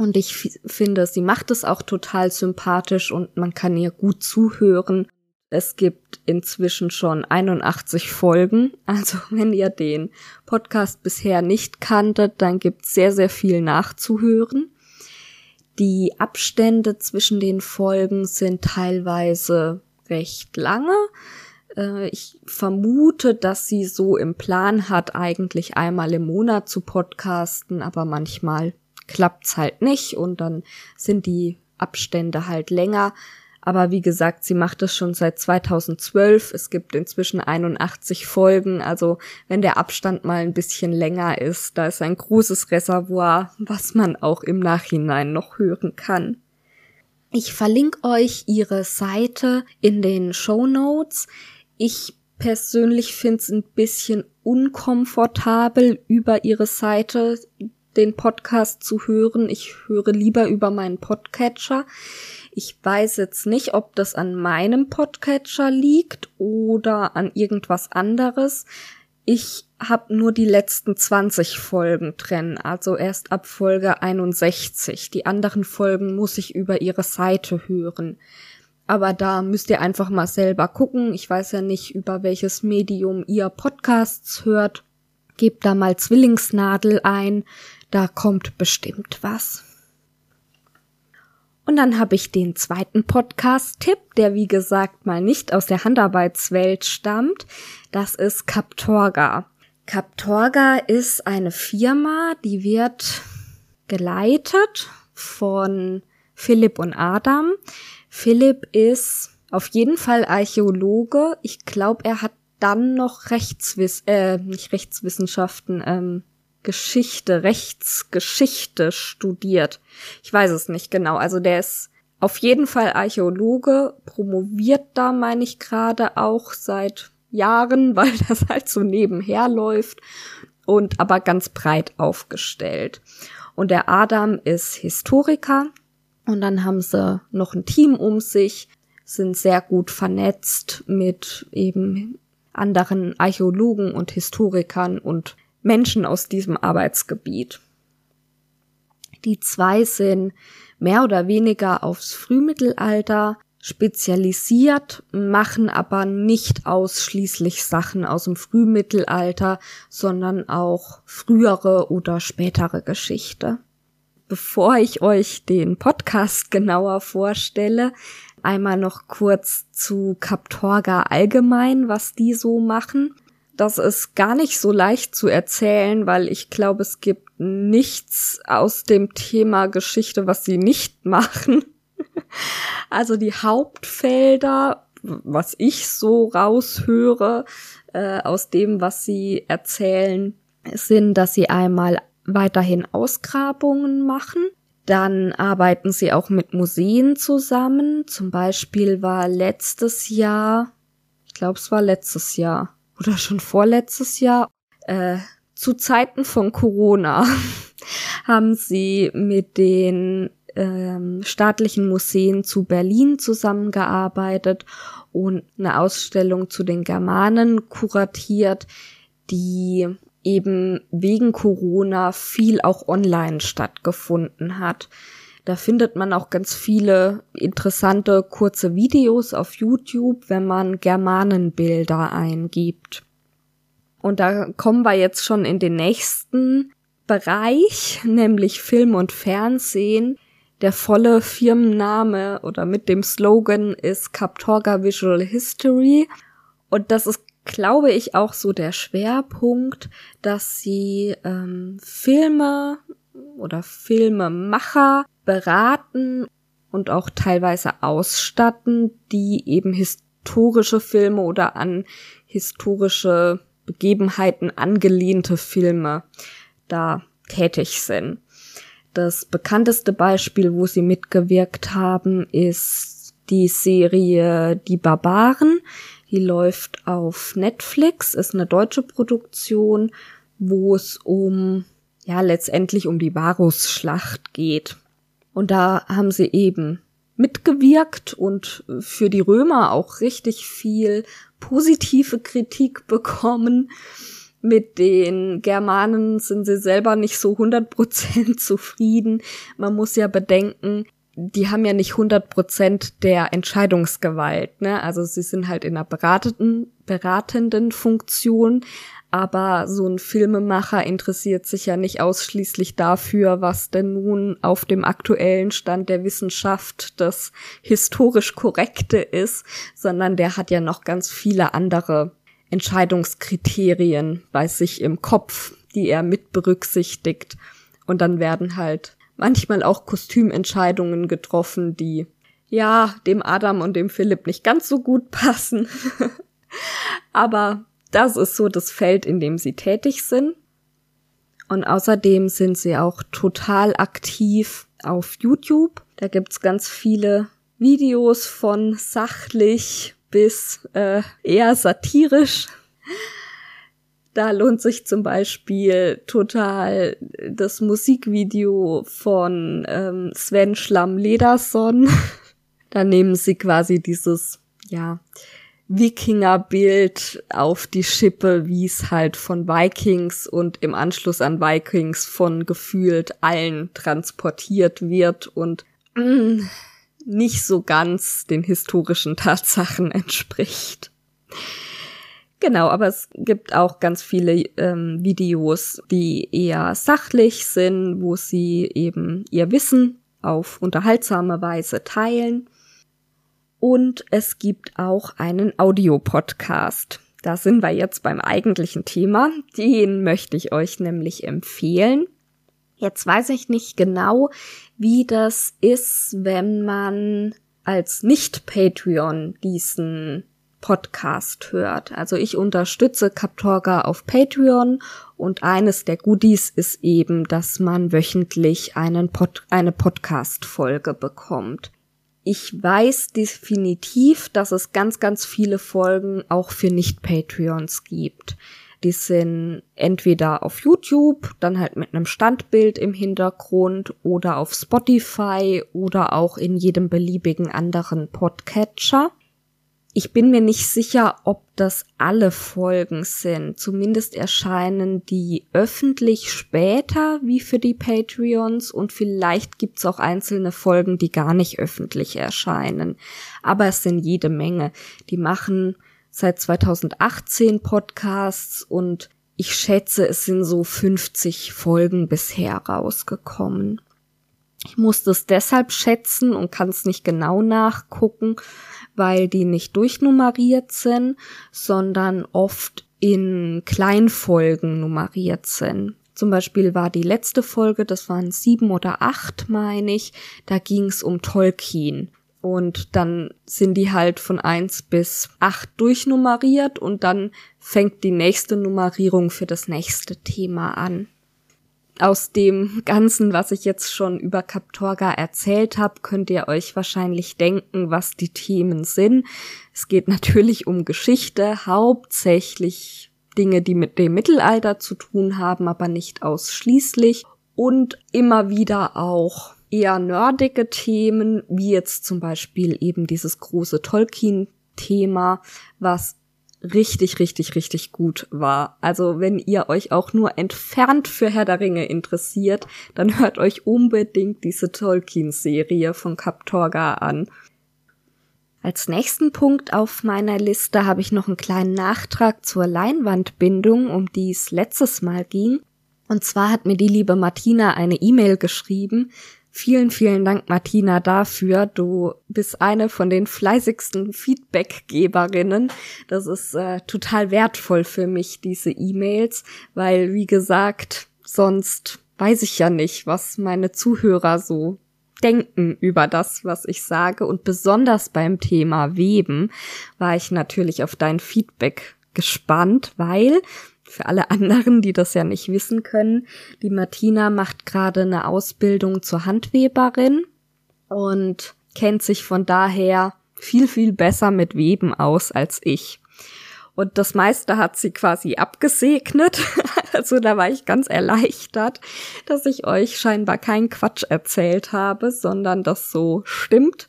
Und ich finde, sie macht es auch total sympathisch und man kann ihr gut zuhören. Es gibt inzwischen schon 81 Folgen. Also wenn ihr den Podcast bisher nicht kanntet, dann gibt es sehr, sehr viel nachzuhören. Die Abstände zwischen den Folgen sind teilweise recht lange. Äh, ich vermute, dass sie so im Plan hat, eigentlich einmal im Monat zu podcasten, aber manchmal klappt's halt nicht und dann sind die Abstände halt länger. Aber wie gesagt, sie macht es schon seit 2012. Es gibt inzwischen 81 Folgen. Also wenn der Abstand mal ein bisschen länger ist, da ist ein großes Reservoir, was man auch im Nachhinein noch hören kann. Ich verlinke euch ihre Seite in den Show Notes. Ich persönlich finde es ein bisschen unkomfortabel, über ihre Seite den Podcast zu hören. Ich höre lieber über meinen Podcatcher. Ich weiß jetzt nicht, ob das an meinem Podcatcher liegt oder an irgendwas anderes. Ich habe nur die letzten 20 Folgen drin, also erst ab Folge 61. Die anderen Folgen muss ich über ihre Seite hören. Aber da müsst ihr einfach mal selber gucken. Ich weiß ja nicht, über welches Medium ihr Podcasts hört. Gebt da mal Zwillingsnadel ein. Da kommt bestimmt was. Und dann habe ich den zweiten Podcast-Tipp, der wie gesagt mal nicht aus der Handarbeitswelt stammt. Das ist Captorga. Captorga ist eine Firma, die wird geleitet von Philipp und Adam. Philipp ist auf jeden Fall Archäologe. Ich glaube, er hat dann noch Rechtswiss äh, nicht Rechtswissenschaften, ähm, Geschichte, Rechtsgeschichte studiert. Ich weiß es nicht genau. Also der ist auf jeden Fall Archäologe, promoviert da, meine ich gerade auch seit Jahren, weil das halt so nebenher läuft und aber ganz breit aufgestellt. Und der Adam ist Historiker und dann haben sie noch ein Team um sich, sind sehr gut vernetzt mit eben anderen Archäologen und Historikern und Menschen aus diesem Arbeitsgebiet. Die zwei sind mehr oder weniger aufs Frühmittelalter spezialisiert, machen aber nicht ausschließlich Sachen aus dem Frühmittelalter, sondern auch frühere oder spätere Geschichte. Bevor ich euch den Podcast genauer vorstelle, einmal noch kurz zu Kaptorga allgemein, was die so machen. Das ist gar nicht so leicht zu erzählen, weil ich glaube, es gibt nichts aus dem Thema Geschichte, was sie nicht machen. Also die Hauptfelder, was ich so raushöre äh, aus dem, was sie erzählen, sind, dass sie einmal weiterhin Ausgrabungen machen. Dann arbeiten sie auch mit Museen zusammen. Zum Beispiel war letztes Jahr, ich glaube es war letztes Jahr oder schon vorletztes Jahr, äh, zu Zeiten von Corona haben sie mit den ähm, staatlichen Museen zu Berlin zusammengearbeitet und eine Ausstellung zu den Germanen kuratiert, die eben wegen Corona viel auch online stattgefunden hat. Da findet man auch ganz viele interessante kurze Videos auf YouTube, wenn man Germanenbilder eingibt. Und da kommen wir jetzt schon in den nächsten Bereich, nämlich Film und Fernsehen. Der volle Firmenname oder mit dem Slogan ist Kaptorga Visual History. Und das ist, glaube ich, auch so der Schwerpunkt, dass sie ähm, Filme oder Filmemacher beraten und auch teilweise ausstatten, die eben historische Filme oder an historische Begebenheiten angelehnte Filme da tätig sind. Das bekannteste Beispiel, wo sie mitgewirkt haben, ist die Serie Die Barbaren. Die läuft auf Netflix, ist eine deutsche Produktion, wo es um, ja, letztendlich um die Varusschlacht geht. Und da haben sie eben mitgewirkt und für die Römer auch richtig viel positive Kritik bekommen mit den Germanen sind sie selber nicht so 100% zufrieden. Man muss ja bedenken, die haben ja nicht 100% der Entscheidungsgewalt, ne? Also sie sind halt in einer beratenden, beratenden Funktion, aber so ein Filmemacher interessiert sich ja nicht ausschließlich dafür, was denn nun auf dem aktuellen Stand der Wissenschaft das historisch korrekte ist, sondern der hat ja noch ganz viele andere Entscheidungskriterien bei sich im Kopf, die er mit berücksichtigt. Und dann werden halt manchmal auch Kostümentscheidungen getroffen, die ja dem Adam und dem Philipp nicht ganz so gut passen. Aber das ist so das Feld, in dem sie tätig sind. Und außerdem sind sie auch total aktiv auf YouTube. Da gibt's ganz viele Videos von sachlich bis äh, eher satirisch. Da lohnt sich zum Beispiel total das Musikvideo von ähm, Sven Schlamm Lederson. da nehmen sie quasi dieses, ja, Wikingerbild auf die Schippe, wie es halt von Vikings und im Anschluss an Vikings von gefühlt allen transportiert wird und mh, mm, nicht so ganz den historischen Tatsachen entspricht. Genau, aber es gibt auch ganz viele ähm, Videos, die eher sachlich sind, wo sie eben ihr Wissen auf unterhaltsame Weise teilen. Und es gibt auch einen Audiopodcast. Da sind wir jetzt beim eigentlichen Thema. Den möchte ich euch nämlich empfehlen. Jetzt weiß ich nicht genau, wie das ist, wenn man als Nicht-Patreon diesen Podcast hört. Also ich unterstütze Kaptorga auf Patreon und eines der Goodies ist eben, dass man wöchentlich einen Pod eine Podcast-Folge bekommt. Ich weiß definitiv, dass es ganz, ganz viele Folgen auch für Nicht-Patreons gibt. Die sind entweder auf YouTube, dann halt mit einem Standbild im Hintergrund oder auf Spotify oder auch in jedem beliebigen anderen Podcatcher. Ich bin mir nicht sicher, ob das alle Folgen sind. Zumindest erscheinen die öffentlich später wie für die Patreons und vielleicht gibt's auch einzelne Folgen, die gar nicht öffentlich erscheinen. Aber es sind jede Menge. Die machen seit 2018 Podcasts und ich schätze, es sind so 50 Folgen bisher rausgekommen. Ich muss das deshalb schätzen und kann es nicht genau nachgucken, weil die nicht durchnummeriert sind, sondern oft in Kleinfolgen nummeriert sind. Zum Beispiel war die letzte Folge, das waren sieben oder acht, meine ich, da ging es um Tolkien. Und dann sind die halt von eins bis acht durchnummeriert und dann fängt die nächste Nummerierung für das nächste Thema an. Aus dem Ganzen, was ich jetzt schon über Kaptorga erzählt habe, könnt ihr euch wahrscheinlich denken, was die Themen sind. Es geht natürlich um Geschichte, hauptsächlich Dinge, die mit dem Mittelalter zu tun haben, aber nicht ausschließlich. Und immer wieder auch eher nerdige Themen, wie jetzt zum Beispiel eben dieses große Tolkien-Thema, was richtig, richtig, richtig gut war. Also wenn ihr euch auch nur entfernt für Herr der Ringe interessiert, dann hört euch unbedingt diese Tolkien-Serie von Kaptorga an. Als nächsten Punkt auf meiner Liste habe ich noch einen kleinen Nachtrag zur Leinwandbindung, um die es letztes Mal ging. Und zwar hat mir die liebe Martina eine E-Mail geschrieben, Vielen, vielen Dank, Martina, dafür. Du bist eine von den fleißigsten Feedbackgeberinnen. Das ist äh, total wertvoll für mich, diese E-Mails, weil, wie gesagt, sonst weiß ich ja nicht, was meine Zuhörer so denken über das, was ich sage. Und besonders beim Thema Weben war ich natürlich auf dein Feedback gespannt, weil für alle anderen, die das ja nicht wissen können, die Martina macht gerade eine Ausbildung zur Handweberin und kennt sich von daher viel, viel besser mit Weben aus als ich. Und das meiste hat sie quasi abgesegnet. Also da war ich ganz erleichtert, dass ich euch scheinbar keinen Quatsch erzählt habe, sondern das so stimmt.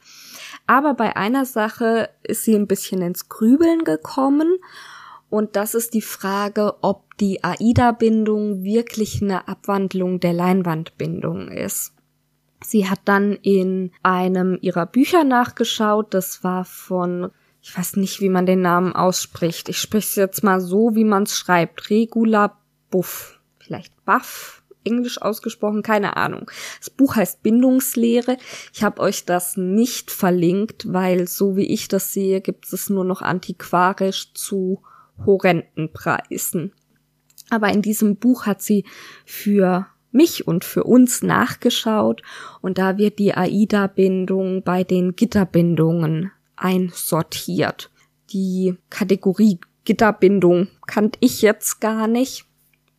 Aber bei einer Sache ist sie ein bisschen ins Grübeln gekommen und das ist die Frage, ob die AIDA-Bindung wirklich eine Abwandlung der Leinwandbindung ist. Sie hat dann in einem ihrer Bücher nachgeschaut, das war von, ich weiß nicht, wie man den Namen ausspricht. Ich spreche es jetzt mal so, wie man es schreibt. Regula Buff. Vielleicht Buff, englisch ausgesprochen, keine Ahnung. Das Buch heißt Bindungslehre. Ich habe euch das nicht verlinkt, weil so wie ich das sehe, gibt es nur noch antiquarisch zu horrenden Preisen. Aber in diesem Buch hat sie für mich und für uns nachgeschaut und da wird die AIDA-Bindung bei den Gitterbindungen einsortiert. Die Kategorie Gitterbindung kannte ich jetzt gar nicht,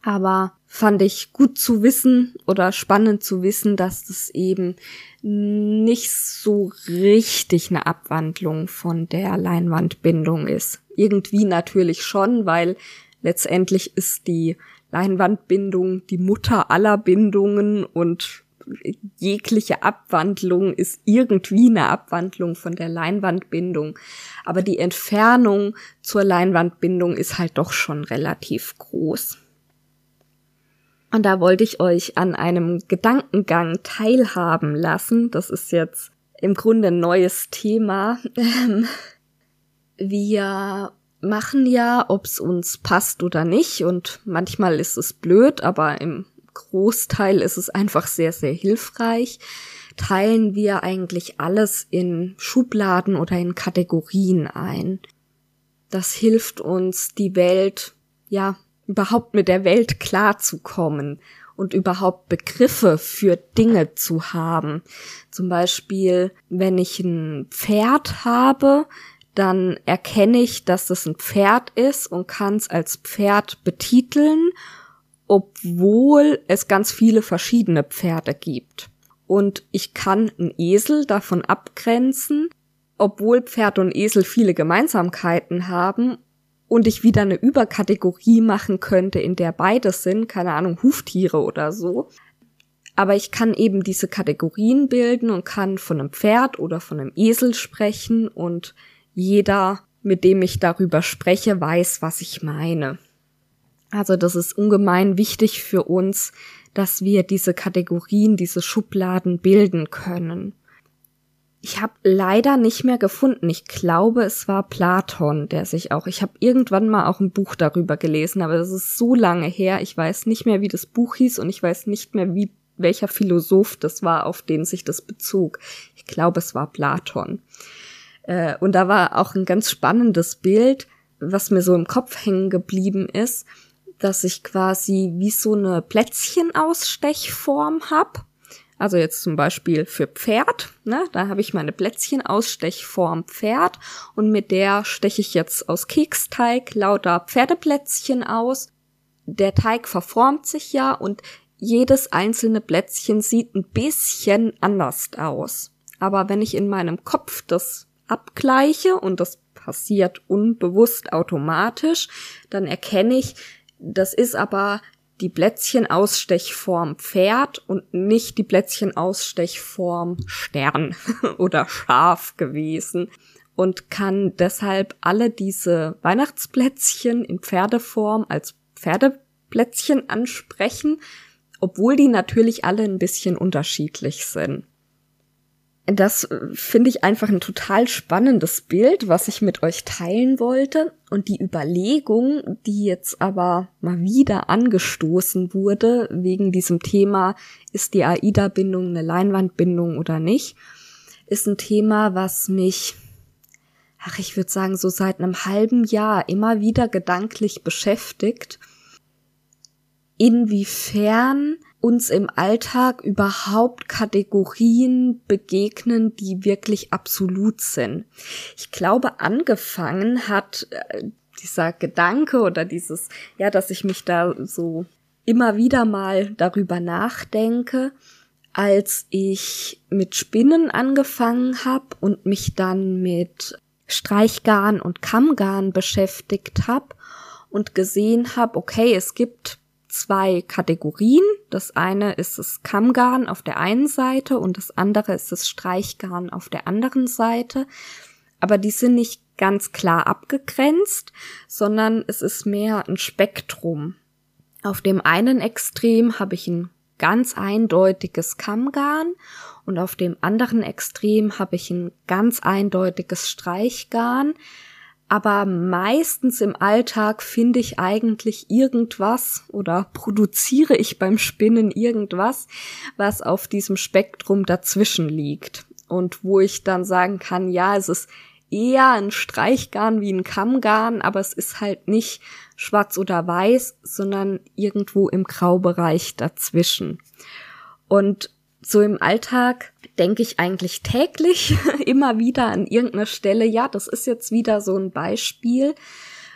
aber fand ich gut zu wissen oder spannend zu wissen, dass das eben nicht so richtig eine Abwandlung von der Leinwandbindung ist. Irgendwie natürlich schon, weil letztendlich ist die Leinwandbindung die Mutter aller Bindungen und jegliche Abwandlung ist irgendwie eine Abwandlung von der Leinwandbindung. Aber die Entfernung zur Leinwandbindung ist halt doch schon relativ groß. Und da wollte ich euch an einem Gedankengang teilhaben lassen. Das ist jetzt im Grunde ein neues Thema. Wir machen ja, ob's uns passt oder nicht. Und manchmal ist es blöd, aber im Großteil ist es einfach sehr, sehr hilfreich. Teilen wir eigentlich alles in Schubladen oder in Kategorien ein. Das hilft uns, die Welt, ja, überhaupt mit der Welt klarzukommen und überhaupt Begriffe für Dinge zu haben. Zum Beispiel, wenn ich ein Pferd habe, dann erkenne ich, dass das ein Pferd ist und kann es als Pferd betiteln, obwohl es ganz viele verschiedene Pferde gibt. Und ich kann einen Esel davon abgrenzen, obwohl Pferd und Esel viele Gemeinsamkeiten haben und ich wieder eine Überkategorie machen könnte, in der beides sind, keine Ahnung, Huftiere oder so. Aber ich kann eben diese Kategorien bilden und kann von einem Pferd oder von einem Esel sprechen und jeder, mit dem ich darüber spreche, weiß, was ich meine. Also das ist ungemein wichtig für uns, dass wir diese Kategorien, diese Schubladen bilden können. Ich habe leider nicht mehr gefunden. Ich glaube, es war Platon, der sich auch. Ich habe irgendwann mal auch ein Buch darüber gelesen, aber das ist so lange her. Ich weiß nicht mehr, wie das Buch hieß und ich weiß nicht mehr, wie welcher Philosoph das war, auf den sich das bezog. Ich glaube, es war Platon. Äh, und da war auch ein ganz spannendes Bild, was mir so im Kopf hängen geblieben ist, dass ich quasi wie so eine Plätzchenausstechform hab. Also jetzt zum Beispiel für Pferd, ne? Da habe ich meine Plätzchenausstechform Pferd und mit der steche ich jetzt aus Keksteig lauter Pferdeplätzchen aus. Der Teig verformt sich ja und jedes einzelne Plätzchen sieht ein bisschen anders aus. Aber wenn ich in meinem Kopf das abgleiche und das passiert unbewusst automatisch, dann erkenne ich, das ist aber die Plätzchenausstechform Pferd und nicht die Plätzchenausstechform Stern oder Schaf gewesen und kann deshalb alle diese Weihnachtsplätzchen in Pferdeform als Pferdeplätzchen ansprechen, obwohl die natürlich alle ein bisschen unterschiedlich sind. Das äh, finde ich einfach ein total spannendes Bild, was ich mit euch teilen wollte. Und die Überlegung, die jetzt aber mal wieder angestoßen wurde, wegen diesem Thema, ist die AIDA-Bindung eine Leinwandbindung oder nicht, ist ein Thema, was mich, ach, ich würde sagen, so seit einem halben Jahr immer wieder gedanklich beschäftigt inwiefern uns im Alltag überhaupt Kategorien begegnen, die wirklich absolut sind. Ich glaube, angefangen hat äh, dieser Gedanke oder dieses, ja, dass ich mich da so immer wieder mal darüber nachdenke, als ich mit Spinnen angefangen habe und mich dann mit Streichgarn und Kammgarn beschäftigt habe und gesehen habe, okay, es gibt zwei Kategorien. Das eine ist das Kammgarn auf der einen Seite und das andere ist das Streichgarn auf der anderen Seite. Aber die sind nicht ganz klar abgegrenzt, sondern es ist mehr ein Spektrum. Auf dem einen Extrem habe ich ein ganz eindeutiges Kammgarn und auf dem anderen Extrem habe ich ein ganz eindeutiges Streichgarn aber meistens im Alltag finde ich eigentlich irgendwas oder produziere ich beim Spinnen irgendwas, was auf diesem Spektrum dazwischen liegt und wo ich dann sagen kann, ja, es ist eher ein Streichgarn wie ein Kammgarn, aber es ist halt nicht schwarz oder weiß, sondern irgendwo im Graubereich dazwischen. Und so im Alltag denke ich eigentlich täglich immer wieder an irgendeiner Stelle, ja, das ist jetzt wieder so ein Beispiel,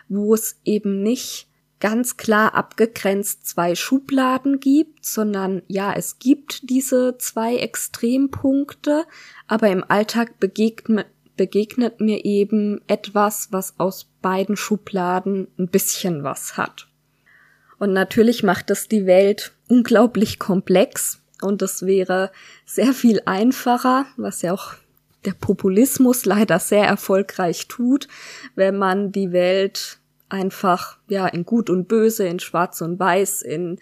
wo es eben nicht ganz klar abgegrenzt zwei Schubladen gibt, sondern ja, es gibt diese zwei Extrempunkte, aber im Alltag begegnet, begegnet mir eben etwas, was aus beiden Schubladen ein bisschen was hat. Und natürlich macht es die Welt unglaublich komplex, und es wäre sehr viel einfacher, was ja auch der Populismus leider sehr erfolgreich tut, wenn man die Welt einfach, ja, in gut und böse, in schwarz und weiß, in,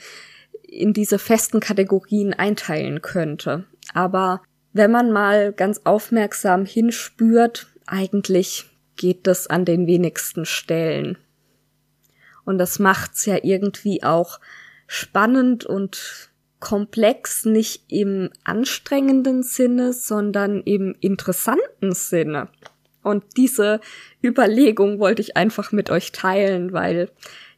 in diese festen Kategorien einteilen könnte. Aber wenn man mal ganz aufmerksam hinspürt, eigentlich geht das an den wenigsten Stellen. Und das macht's ja irgendwie auch spannend und komplex nicht im anstrengenden Sinne, sondern im interessanten Sinne. Und diese Überlegung wollte ich einfach mit euch teilen, weil,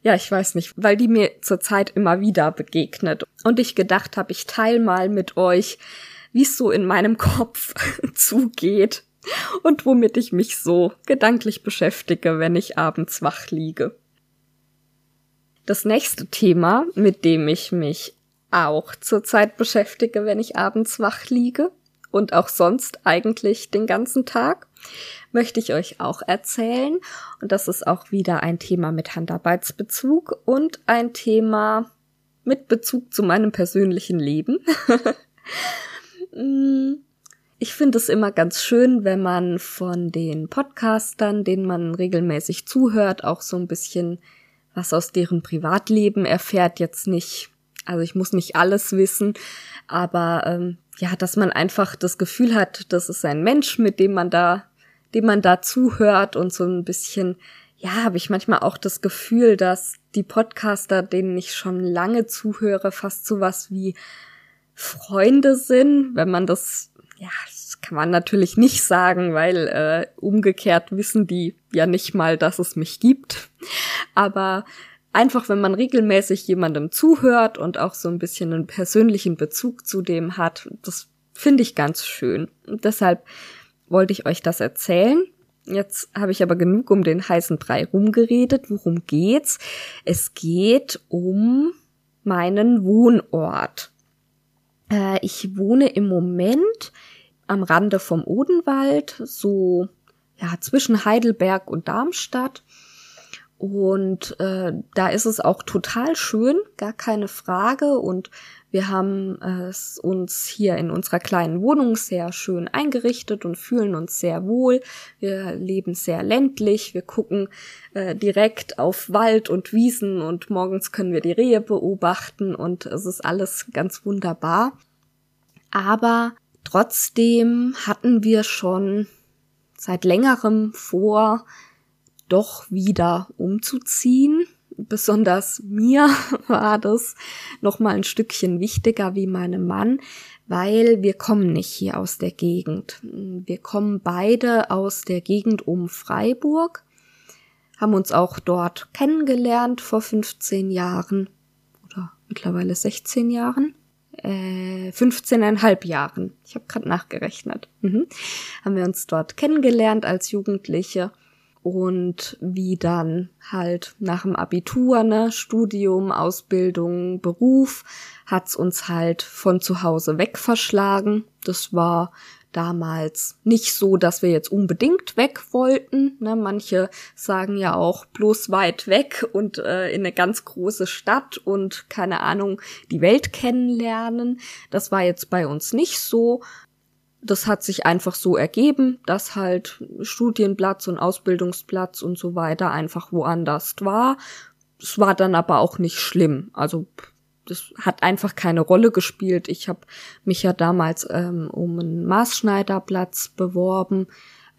ja, ich weiß nicht, weil die mir zurzeit immer wieder begegnet. Und ich gedacht habe, ich teile mal mit euch, wie es so in meinem Kopf zugeht, und womit ich mich so gedanklich beschäftige, wenn ich abends wach liege. Das nächste Thema, mit dem ich mich auch zurzeit beschäftige, wenn ich abends wach liege und auch sonst eigentlich den ganzen Tag, möchte ich euch auch erzählen. Und das ist auch wieder ein Thema mit Handarbeitsbezug und ein Thema mit Bezug zu meinem persönlichen Leben. Mm, ich finde es immer ganz schön, wenn man von den Podcastern, denen man regelmäßig zuhört, auch so ein bisschen was aus deren Privatleben erfährt. Jetzt nicht, also ich muss nicht alles wissen, aber ähm, ja, dass man einfach das Gefühl hat, das ist ein Mensch, mit dem man da, dem man da zuhört und so ein bisschen, ja, habe ich manchmal auch das Gefühl, dass die Podcaster, denen ich schon lange zuhöre, fast so was wie Freunde sind, wenn man das ja, das kann man natürlich nicht sagen, weil äh, umgekehrt wissen die ja nicht mal, dass es mich gibt. Aber einfach, wenn man regelmäßig jemandem zuhört und auch so ein bisschen einen persönlichen Bezug zu dem hat, das finde ich ganz schön. Und deshalb wollte ich euch das erzählen. Jetzt habe ich aber genug um den heißen Brei rumgeredet. Worum geht's? Es geht um meinen Wohnort. Äh, ich wohne im Moment am Rande vom Odenwald, so ja zwischen Heidelberg und Darmstadt. Und äh, da ist es auch total schön, gar keine Frage. Und wir haben es uns hier in unserer kleinen Wohnung sehr schön eingerichtet und fühlen uns sehr wohl. Wir leben sehr ländlich. Wir gucken äh, direkt auf Wald und Wiesen und morgens können wir die Rehe beobachten und es ist alles ganz wunderbar. Aber trotzdem hatten wir schon seit längerem vor, doch wieder umzuziehen. Besonders mir war das noch mal ein Stückchen wichtiger wie meinem Mann, weil wir kommen nicht hier aus der Gegend. Wir kommen beide aus der Gegend um Freiburg, haben uns auch dort kennengelernt vor 15 Jahren oder mittlerweile 16 Jahren äh, 15,5 Jahren. Ich habe gerade nachgerechnet. Mhm. Haben wir uns dort kennengelernt als Jugendliche und wie dann halt nach dem Abitur, ne, Studium, Ausbildung, Beruf, hat's uns halt von zu Hause weg verschlagen. Das war damals nicht so, dass wir jetzt unbedingt weg wollten. Ne, manche sagen ja auch bloß weit weg und äh, in eine ganz große Stadt und keine Ahnung, die Welt kennenlernen. Das war jetzt bei uns nicht so. Das hat sich einfach so ergeben, dass halt Studienplatz und Ausbildungsplatz und so weiter einfach woanders war. Es war dann aber auch nicht schlimm. Also das hat einfach keine Rolle gespielt. Ich habe mich ja damals ähm, um einen Maßschneiderplatz beworben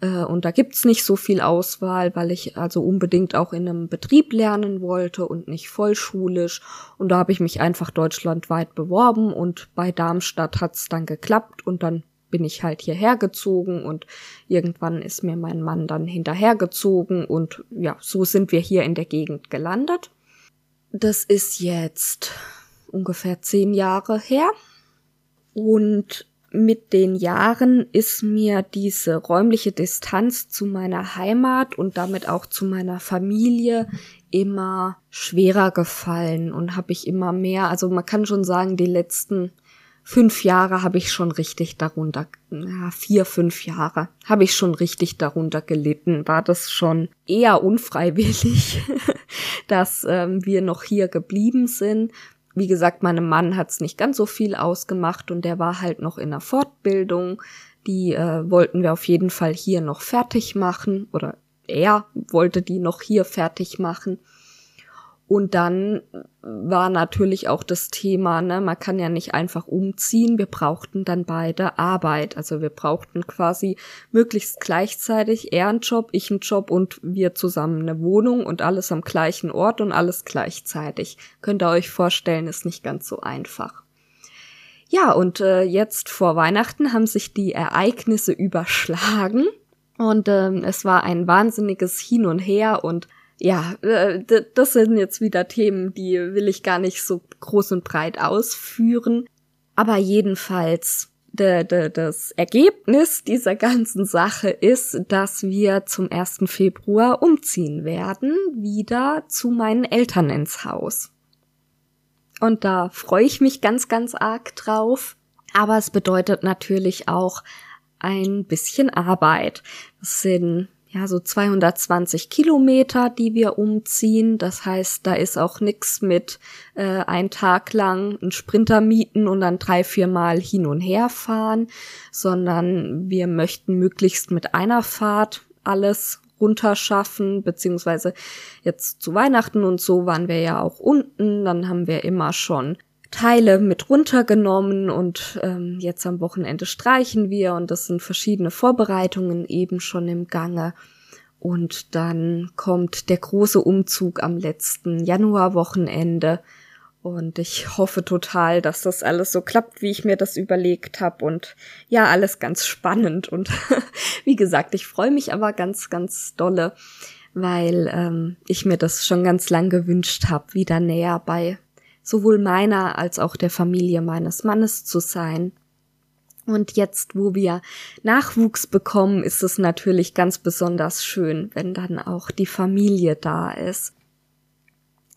äh, und da gibt's nicht so viel Auswahl, weil ich also unbedingt auch in einem Betrieb lernen wollte und nicht vollschulisch. Und da habe ich mich einfach deutschlandweit beworben und bei Darmstadt hat's dann geklappt und dann bin ich halt hierher gezogen und irgendwann ist mir mein Mann dann hinterhergezogen und ja, so sind wir hier in der Gegend gelandet. Das ist jetzt ungefähr zehn Jahre her. Und mit den Jahren ist mir diese räumliche Distanz zu meiner Heimat und damit auch zu meiner Familie immer schwerer gefallen und habe ich immer mehr, also man kann schon sagen, die letzten fünf Jahre habe ich schon richtig darunter, ja, vier, fünf Jahre habe ich schon richtig darunter gelitten. War das schon eher unfreiwillig, dass ähm, wir noch hier geblieben sind, wie gesagt, meinem Mann hat's nicht ganz so viel ausgemacht und der war halt noch in der Fortbildung. Die äh, wollten wir auf jeden Fall hier noch fertig machen oder er wollte die noch hier fertig machen. Und dann war natürlich auch das Thema, ne, man kann ja nicht einfach umziehen. Wir brauchten dann beide Arbeit. Also wir brauchten quasi möglichst gleichzeitig er einen Job, ich einen Job und wir zusammen eine Wohnung und alles am gleichen Ort und alles gleichzeitig. Könnt ihr euch vorstellen, ist nicht ganz so einfach. Ja, und äh, jetzt vor Weihnachten haben sich die Ereignisse überschlagen. Und ähm, es war ein wahnsinniges Hin und Her und ja, äh, das sind jetzt wieder Themen, die will ich gar nicht so groß und breit ausführen. Aber jedenfalls de, de, das Ergebnis dieser ganzen Sache ist, dass wir zum 1. Februar umziehen werden, wieder zu meinen Eltern ins Haus. Und da freue ich mich ganz, ganz arg drauf. Aber es bedeutet natürlich auch ein bisschen Arbeit. Das sind ja, so 220 Kilometer, die wir umziehen. Das heißt, da ist auch nix mit äh, ein Tag lang einen Sprinter mieten und dann drei, vier Mal hin und her fahren, sondern wir möchten möglichst mit einer Fahrt alles runterschaffen, beziehungsweise jetzt zu Weihnachten und so waren wir ja auch unten, dann haben wir immer schon Teile mit runtergenommen und ähm, jetzt am Wochenende streichen wir und das sind verschiedene Vorbereitungen eben schon im Gange. Und dann kommt der große Umzug am letzten Januarwochenende. Und ich hoffe total, dass das alles so klappt, wie ich mir das überlegt habe. Und ja, alles ganz spannend. Und wie gesagt, ich freue mich aber ganz, ganz dolle, weil ähm, ich mir das schon ganz lang gewünscht habe, wieder näher bei sowohl meiner als auch der Familie meines Mannes zu sein. Und jetzt, wo wir Nachwuchs bekommen, ist es natürlich ganz besonders schön, wenn dann auch die Familie da ist.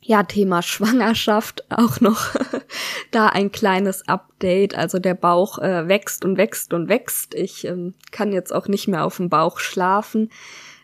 Ja, Thema Schwangerschaft auch noch da ein kleines Update. Also der Bauch äh, wächst und wächst und wächst. Ich ähm, kann jetzt auch nicht mehr auf dem Bauch schlafen.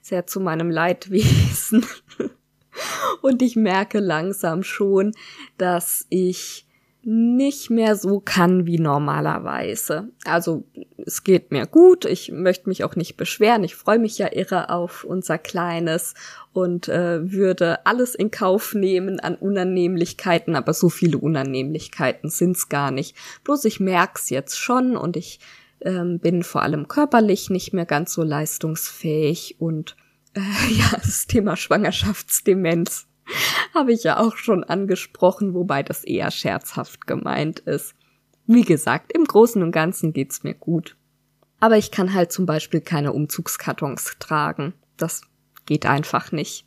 Sehr zu meinem Leidwesen. Und ich merke langsam schon, dass ich nicht mehr so kann wie normalerweise. Also es geht mir gut, ich möchte mich auch nicht beschweren, ich freue mich ja irre auf unser Kleines und äh, würde alles in Kauf nehmen an Unannehmlichkeiten, aber so viele Unannehmlichkeiten sind's gar nicht. Bloß ich merk's jetzt schon und ich ähm, bin vor allem körperlich nicht mehr ganz so leistungsfähig und äh, ja, das Thema Schwangerschaftsdemenz habe ich ja auch schon angesprochen, wobei das eher scherzhaft gemeint ist. Wie gesagt, im Großen und Ganzen geht's mir gut. Aber ich kann halt zum Beispiel keine Umzugskartons tragen. Das geht einfach nicht.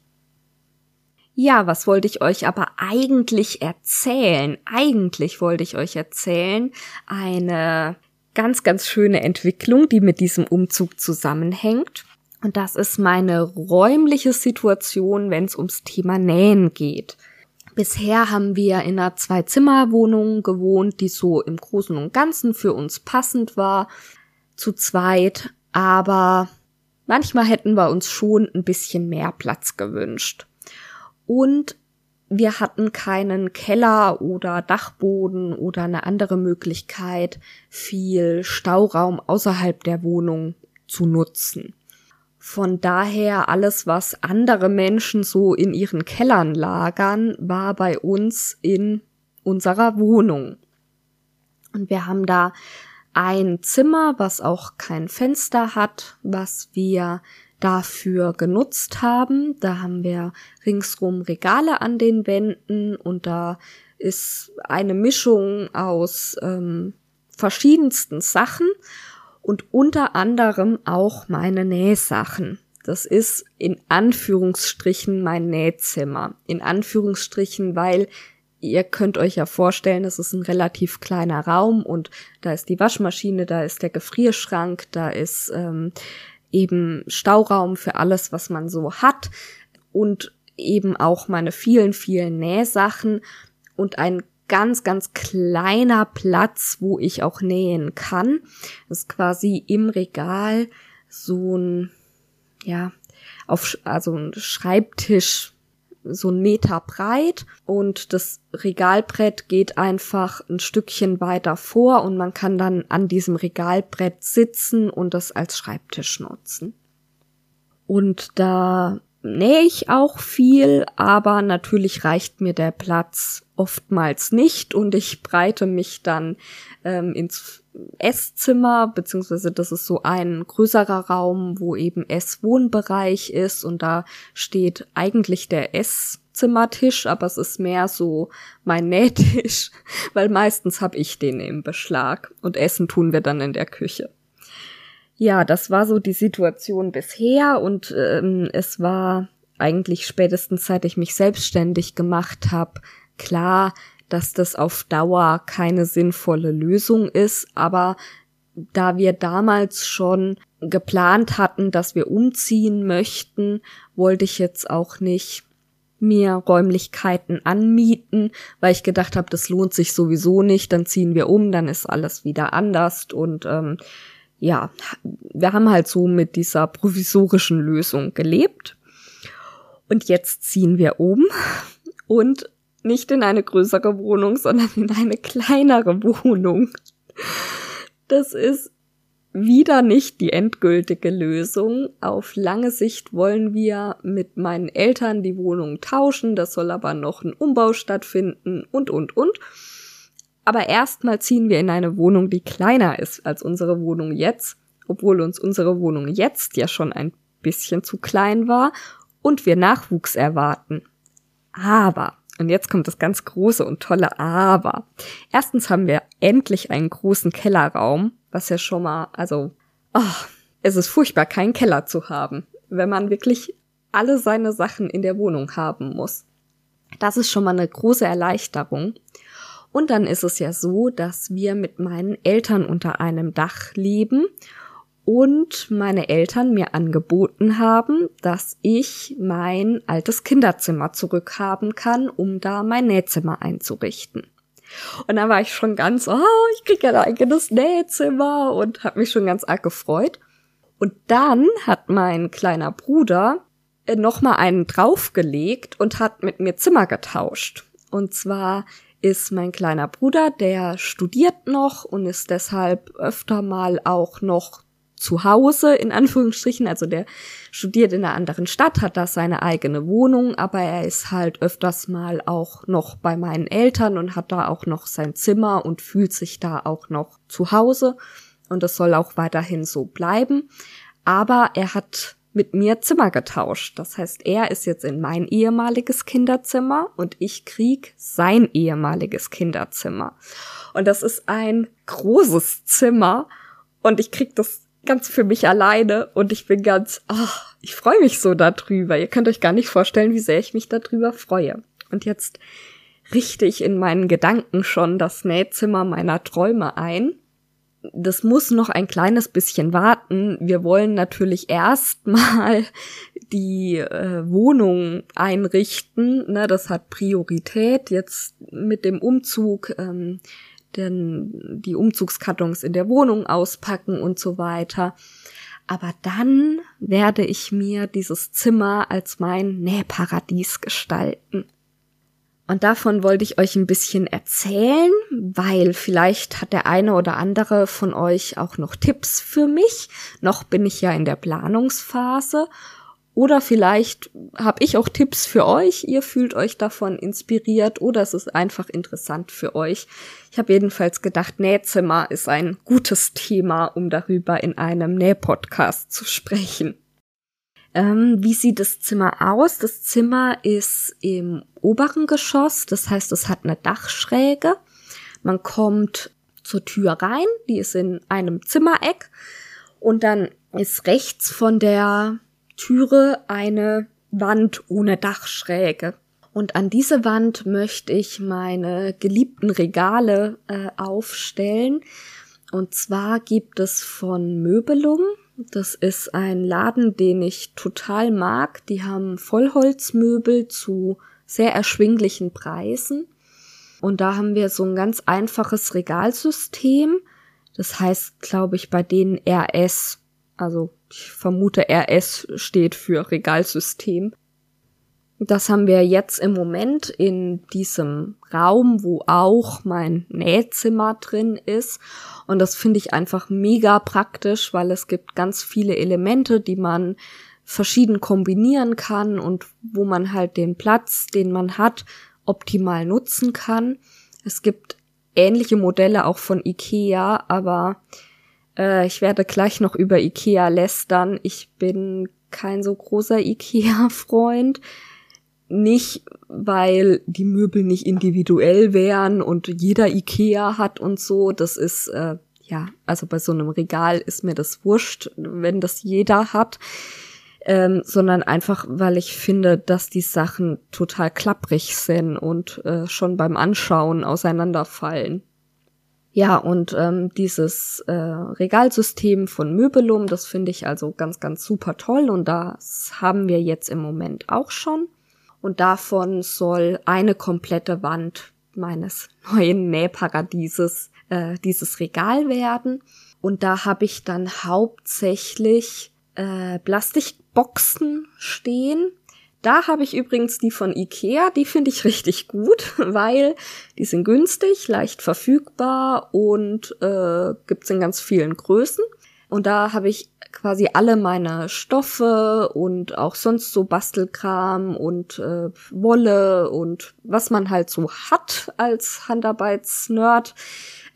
Ja, was wollte ich euch aber eigentlich erzählen? Eigentlich wollte ich euch erzählen eine ganz, ganz schöne Entwicklung, die mit diesem Umzug zusammenhängt. Und das ist meine räumliche Situation, wenn es ums Thema Nähen geht. Bisher haben wir in einer Zwei-Zimmer-Wohnung gewohnt, die so im Großen und Ganzen für uns passend war, zu zweit, aber manchmal hätten wir uns schon ein bisschen mehr Platz gewünscht. Und wir hatten keinen Keller oder Dachboden oder eine andere Möglichkeit, viel Stauraum außerhalb der Wohnung zu nutzen. Von daher alles, was andere Menschen so in ihren Kellern lagern, war bei uns in unserer Wohnung. Und wir haben da ein Zimmer, was auch kein Fenster hat, was wir dafür genutzt haben. Da haben wir ringsrum Regale an den Wänden und da ist eine Mischung aus ähm, verschiedensten Sachen und unter anderem auch meine Nähsachen. Das ist in Anführungsstrichen mein Nähzimmer. In Anführungsstrichen, weil ihr könnt euch ja vorstellen, das ist ein relativ kleiner Raum und da ist die Waschmaschine, da ist der Gefrierschrank, da ist ähm, eben Stauraum für alles, was man so hat und eben auch meine vielen, vielen Nähsachen und ein ganz, ganz kleiner Platz, wo ich auch nähen kann. Das ist quasi im Regal so ein, ja, auf, also ein Schreibtisch, so ein Meter breit und das Regalbrett geht einfach ein Stückchen weiter vor und man kann dann an diesem Regalbrett sitzen und das als Schreibtisch nutzen. Und da nähe ich auch viel, aber natürlich reicht mir der Platz oftmals nicht. Und ich breite mich dann ähm, ins Esszimmer, beziehungsweise das ist so ein größerer Raum, wo eben Esswohnbereich ist. Und da steht eigentlich der Esszimmertisch, aber es ist mehr so mein Nähtisch, weil meistens habe ich den im Beschlag. Und Essen tun wir dann in der Küche. Ja, das war so die Situation bisher. Und ähm, es war eigentlich spätestens seit ich mich selbstständig gemacht habe, klar, dass das auf Dauer keine sinnvolle Lösung ist, aber da wir damals schon geplant hatten, dass wir umziehen möchten, wollte ich jetzt auch nicht mir Räumlichkeiten anmieten, weil ich gedacht habe, das lohnt sich sowieso nicht, dann ziehen wir um, dann ist alles wieder anders und ähm, ja, wir haben halt so mit dieser provisorischen Lösung gelebt. Und jetzt ziehen wir um und nicht in eine größere Wohnung, sondern in eine kleinere Wohnung. Das ist wieder nicht die endgültige Lösung. Auf lange Sicht wollen wir mit meinen Eltern die Wohnung tauschen, das soll aber noch ein Umbau stattfinden und, und, und. Aber erstmal ziehen wir in eine Wohnung, die kleiner ist als unsere Wohnung jetzt, obwohl uns unsere Wohnung jetzt ja schon ein bisschen zu klein war und wir Nachwuchs erwarten. Aber, und jetzt kommt das ganz große und tolle Aber. Erstens haben wir endlich einen großen Kellerraum, was ja schon mal, also, oh, es ist furchtbar, keinen Keller zu haben, wenn man wirklich alle seine Sachen in der Wohnung haben muss. Das ist schon mal eine große Erleichterung. Und dann ist es ja so, dass wir mit meinen Eltern unter einem Dach leben und meine Eltern mir angeboten haben, dass ich mein altes Kinderzimmer zurückhaben kann, um da mein Nähzimmer einzurichten. Und dann war ich schon ganz, oh, ich krieg ja ein eigenes Nähzimmer und habe mich schon ganz arg gefreut. Und dann hat mein kleiner Bruder äh, nochmal einen draufgelegt und hat mit mir Zimmer getauscht. Und zwar ist mein kleiner Bruder, der studiert noch und ist deshalb öfter mal auch noch zu Hause, in Anführungsstrichen. Also der studiert in einer anderen Stadt, hat da seine eigene Wohnung, aber er ist halt öfters mal auch noch bei meinen Eltern und hat da auch noch sein Zimmer und fühlt sich da auch noch zu Hause. Und das soll auch weiterhin so bleiben. Aber er hat mit mir Zimmer getauscht. Das heißt, er ist jetzt in mein ehemaliges Kinderzimmer und ich krieg sein ehemaliges Kinderzimmer. Und das ist ein großes Zimmer und ich krieg das ganz für mich alleine und ich bin ganz, ach, ich freue mich so darüber. Ihr könnt euch gar nicht vorstellen, wie sehr ich mich darüber freue. Und jetzt richte ich in meinen Gedanken schon das Nähzimmer meiner Träume ein das muss noch ein kleines bisschen warten. Wir wollen natürlich erstmal die äh, Wohnung einrichten. Ne, das hat Priorität. Jetzt mit dem Umzug, ähm, denn die Umzugskartons in der Wohnung auspacken und so weiter. Aber dann werde ich mir dieses Zimmer als mein Nähparadies gestalten. Und davon wollte ich euch ein bisschen erzählen, weil vielleicht hat der eine oder andere von euch auch noch Tipps für mich. Noch bin ich ja in der Planungsphase. Oder vielleicht habe ich auch Tipps für euch. Ihr fühlt euch davon inspiriert oder es ist einfach interessant für euch. Ich habe jedenfalls gedacht, Nähzimmer ist ein gutes Thema, um darüber in einem Nähpodcast zu sprechen. Ähm, wie sieht das Zimmer aus? Das Zimmer ist im oberen Geschoss, das heißt, es hat eine Dachschräge. Man kommt zur Tür rein, die ist in einem Zimmereck und dann ist rechts von der Türe eine Wand ohne Dachschräge. Und an diese Wand möchte ich meine geliebten Regale äh, aufstellen. Und zwar gibt es von Möbelum das ist ein Laden, den ich total mag. Die haben Vollholzmöbel zu sehr erschwinglichen Preisen. Und da haben wir so ein ganz einfaches Regalsystem. Das heißt, glaube ich, bei denen RS. Also ich vermute, RS steht für Regalsystem. Das haben wir jetzt im Moment in diesem Raum, wo auch mein Nähzimmer drin ist. Und das finde ich einfach mega praktisch, weil es gibt ganz viele Elemente, die man verschieden kombinieren kann und wo man halt den Platz, den man hat, optimal nutzen kann. Es gibt ähnliche Modelle auch von Ikea, aber äh, ich werde gleich noch über Ikea lästern. Ich bin kein so großer Ikea-Freund nicht, weil die Möbel nicht individuell wären und jeder Ikea hat und so. Das ist, äh, ja, also bei so einem Regal ist mir das wurscht, wenn das jeder hat. Ähm, sondern einfach, weil ich finde, dass die Sachen total klapprig sind und äh, schon beim Anschauen auseinanderfallen. Ja, und ähm, dieses äh, Regalsystem von Möbelum, das finde ich also ganz, ganz super toll und das haben wir jetzt im Moment auch schon. Und davon soll eine komplette Wand meines neuen Nähparadieses äh, dieses Regal werden. Und da habe ich dann hauptsächlich äh, Plastikboxen stehen, da habe ich übrigens die von Ikea, die finde ich richtig gut, weil die sind günstig, leicht verfügbar und äh, gibt's in ganz vielen Größen. Und da habe ich quasi alle meine Stoffe und auch sonst so Bastelkram und äh, Wolle und was man halt so hat als Handarbeitsnerd,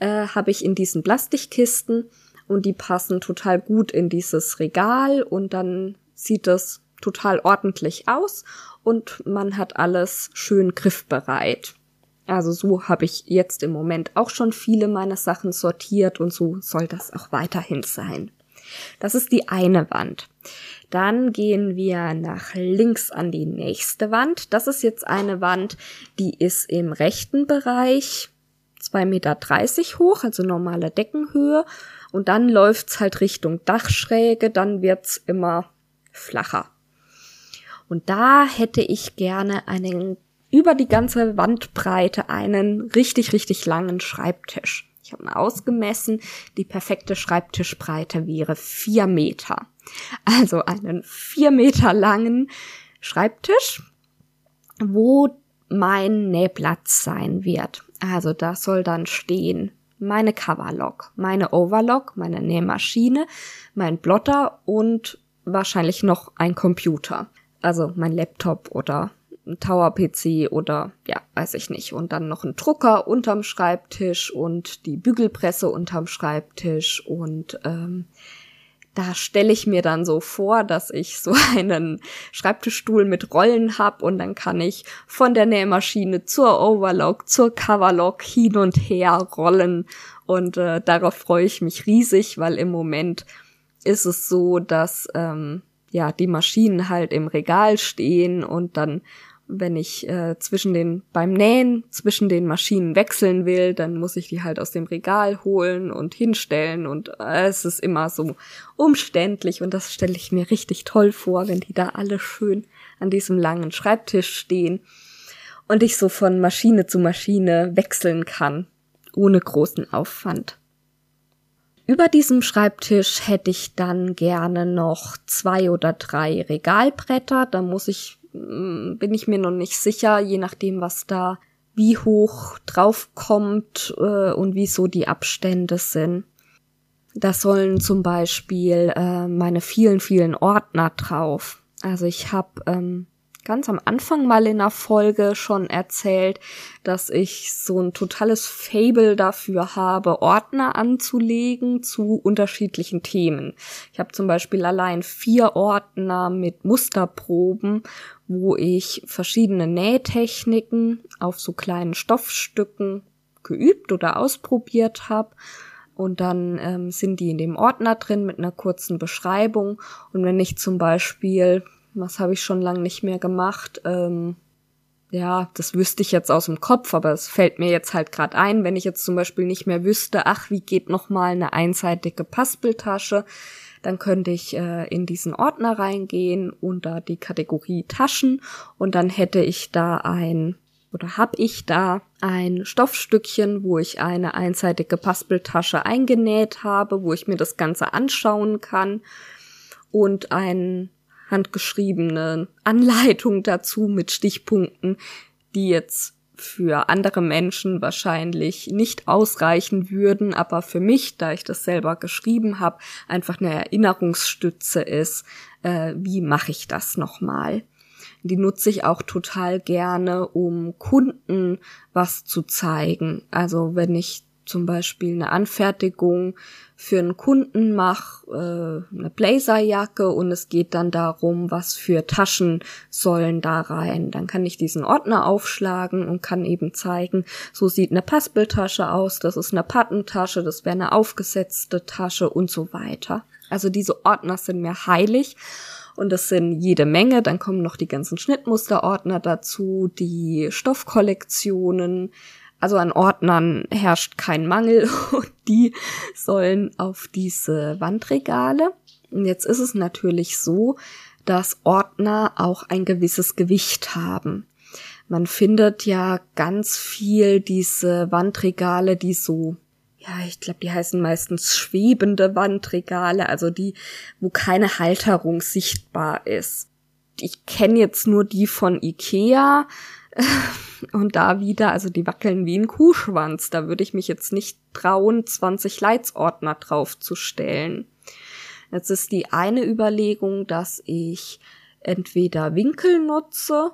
äh, habe ich in diesen Plastikkisten und die passen total gut in dieses Regal und dann sieht das total ordentlich aus und man hat alles schön griffbereit. Also so habe ich jetzt im Moment auch schon viele meiner Sachen sortiert und so soll das auch weiterhin sein. Das ist die eine Wand. Dann gehen wir nach links an die nächste Wand. Das ist jetzt eine Wand, die ist im rechten Bereich 2,30 Meter hoch, also normale Deckenhöhe. Und dann läuft's halt Richtung Dachschräge, dann wird's immer flacher. Und da hätte ich gerne einen über die ganze Wandbreite einen richtig, richtig langen Schreibtisch. Ich habe mal ausgemessen, die perfekte Schreibtischbreite wäre vier Meter. Also einen vier Meter langen Schreibtisch, wo mein Nähplatz sein wird. Also da soll dann stehen meine Coverlock, meine Overlock, meine Nähmaschine, mein Blotter und wahrscheinlich noch ein Computer also mein Laptop oder ein Tower-PC oder ja, weiß ich nicht. Und dann noch ein Drucker unterm Schreibtisch und die Bügelpresse unterm Schreibtisch und ähm, da stelle ich mir dann so vor, dass ich so einen Schreibtischstuhl mit Rollen hab und dann kann ich von der Nähmaschine zur Overlock, zur Coverlock hin und her rollen und äh, darauf freue ich mich riesig, weil im Moment ist es so, dass ähm, ja, die Maschinen halt im Regal stehen und dann, wenn ich äh, zwischen den, beim Nähen zwischen den Maschinen wechseln will, dann muss ich die halt aus dem Regal holen und hinstellen und äh, es ist immer so umständlich und das stelle ich mir richtig toll vor, wenn die da alle schön an diesem langen Schreibtisch stehen und ich so von Maschine zu Maschine wechseln kann, ohne großen Aufwand. Über diesem Schreibtisch hätte ich dann gerne noch zwei oder drei Regalbretter. Da muss ich, mm, bin ich mir noch nicht sicher, je nachdem, was da wie hoch draufkommt äh, und wie so die Abstände sind. Da sollen zum Beispiel äh, meine vielen, vielen Ordner drauf. Also ich habe ähm, ganz am Anfang mal in der Folge schon erzählt, dass ich so ein totales Fable dafür habe, Ordner anzulegen zu unterschiedlichen Themen. Ich habe zum Beispiel allein vier Ordner mit Musterproben, wo ich verschiedene Nähtechniken auf so kleinen Stoffstücken geübt oder ausprobiert habe. Und dann ähm, sind die in dem Ordner drin mit einer kurzen Beschreibung. Und wenn ich zum Beispiel was habe ich schon lange nicht mehr gemacht? Ähm, ja, das wüsste ich jetzt aus dem Kopf, aber es fällt mir jetzt halt gerade ein, wenn ich jetzt zum Beispiel nicht mehr wüsste, ach, wie geht noch mal eine einseitige Paspeltasche, dann könnte ich äh, in diesen Ordner reingehen unter die Kategorie Taschen und dann hätte ich da ein oder habe ich da ein Stoffstückchen, wo ich eine einseitige Paspeltasche eingenäht habe, wo ich mir das Ganze anschauen kann und ein handgeschriebene Anleitung dazu mit Stichpunkten, die jetzt für andere Menschen wahrscheinlich nicht ausreichen würden, aber für mich, da ich das selber geschrieben habe, einfach eine Erinnerungsstütze ist, äh, wie mache ich das nochmal. Die nutze ich auch total gerne, um Kunden was zu zeigen. Also wenn ich zum Beispiel eine Anfertigung für einen Kunden mache, äh, eine Blazerjacke und es geht dann darum, was für Taschen sollen da rein. Dann kann ich diesen Ordner aufschlagen und kann eben zeigen, so sieht eine Paspeltasche aus, das ist eine Pattentasche, das wäre eine aufgesetzte Tasche und so weiter. Also diese Ordner sind mir heilig und das sind jede Menge. Dann kommen noch die ganzen Schnittmusterordner dazu, die Stoffkollektionen, Also an Ordnern herrscht kein Mangel und die sollen auf diese Wandregale. Und jetzt ist es natürlich so, dass Ordner auch ein gewisses Gewicht haben. Man findet ja ganz viel diese Wandregale, die so, ja, ich glaube, die heißen meistens schwebende Wandregale, also die, wo keine Halterung sichtbar ist. Ich kenne jetzt nur die von Ikea und da wieder, also die wackeln wie ein Kuhschwanz. Da würde ich mich jetzt nicht trauen, 20 Leitsordner draufzustellen. Jetzt ist die eine Überlegung, dass ich entweder Winkel nutze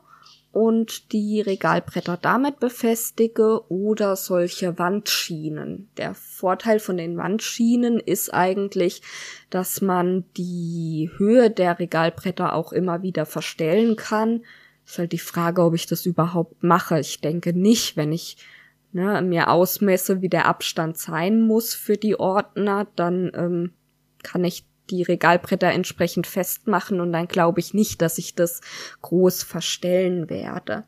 und die Regalbretter damit befestige oder solche Wandschienen. Der Vorteil von den Wandschienen ist eigentlich, dass man die Höhe der Regalbretter auch immer wieder verstellen kann. Ist halt die Frage, ob ich das überhaupt mache. Ich denke nicht, wenn ich ne, mir ausmesse, wie der Abstand sein muss für die Ordner, dann ähm, kann ich die Regalbretter entsprechend festmachen und dann glaube ich nicht, dass ich das groß verstellen werde.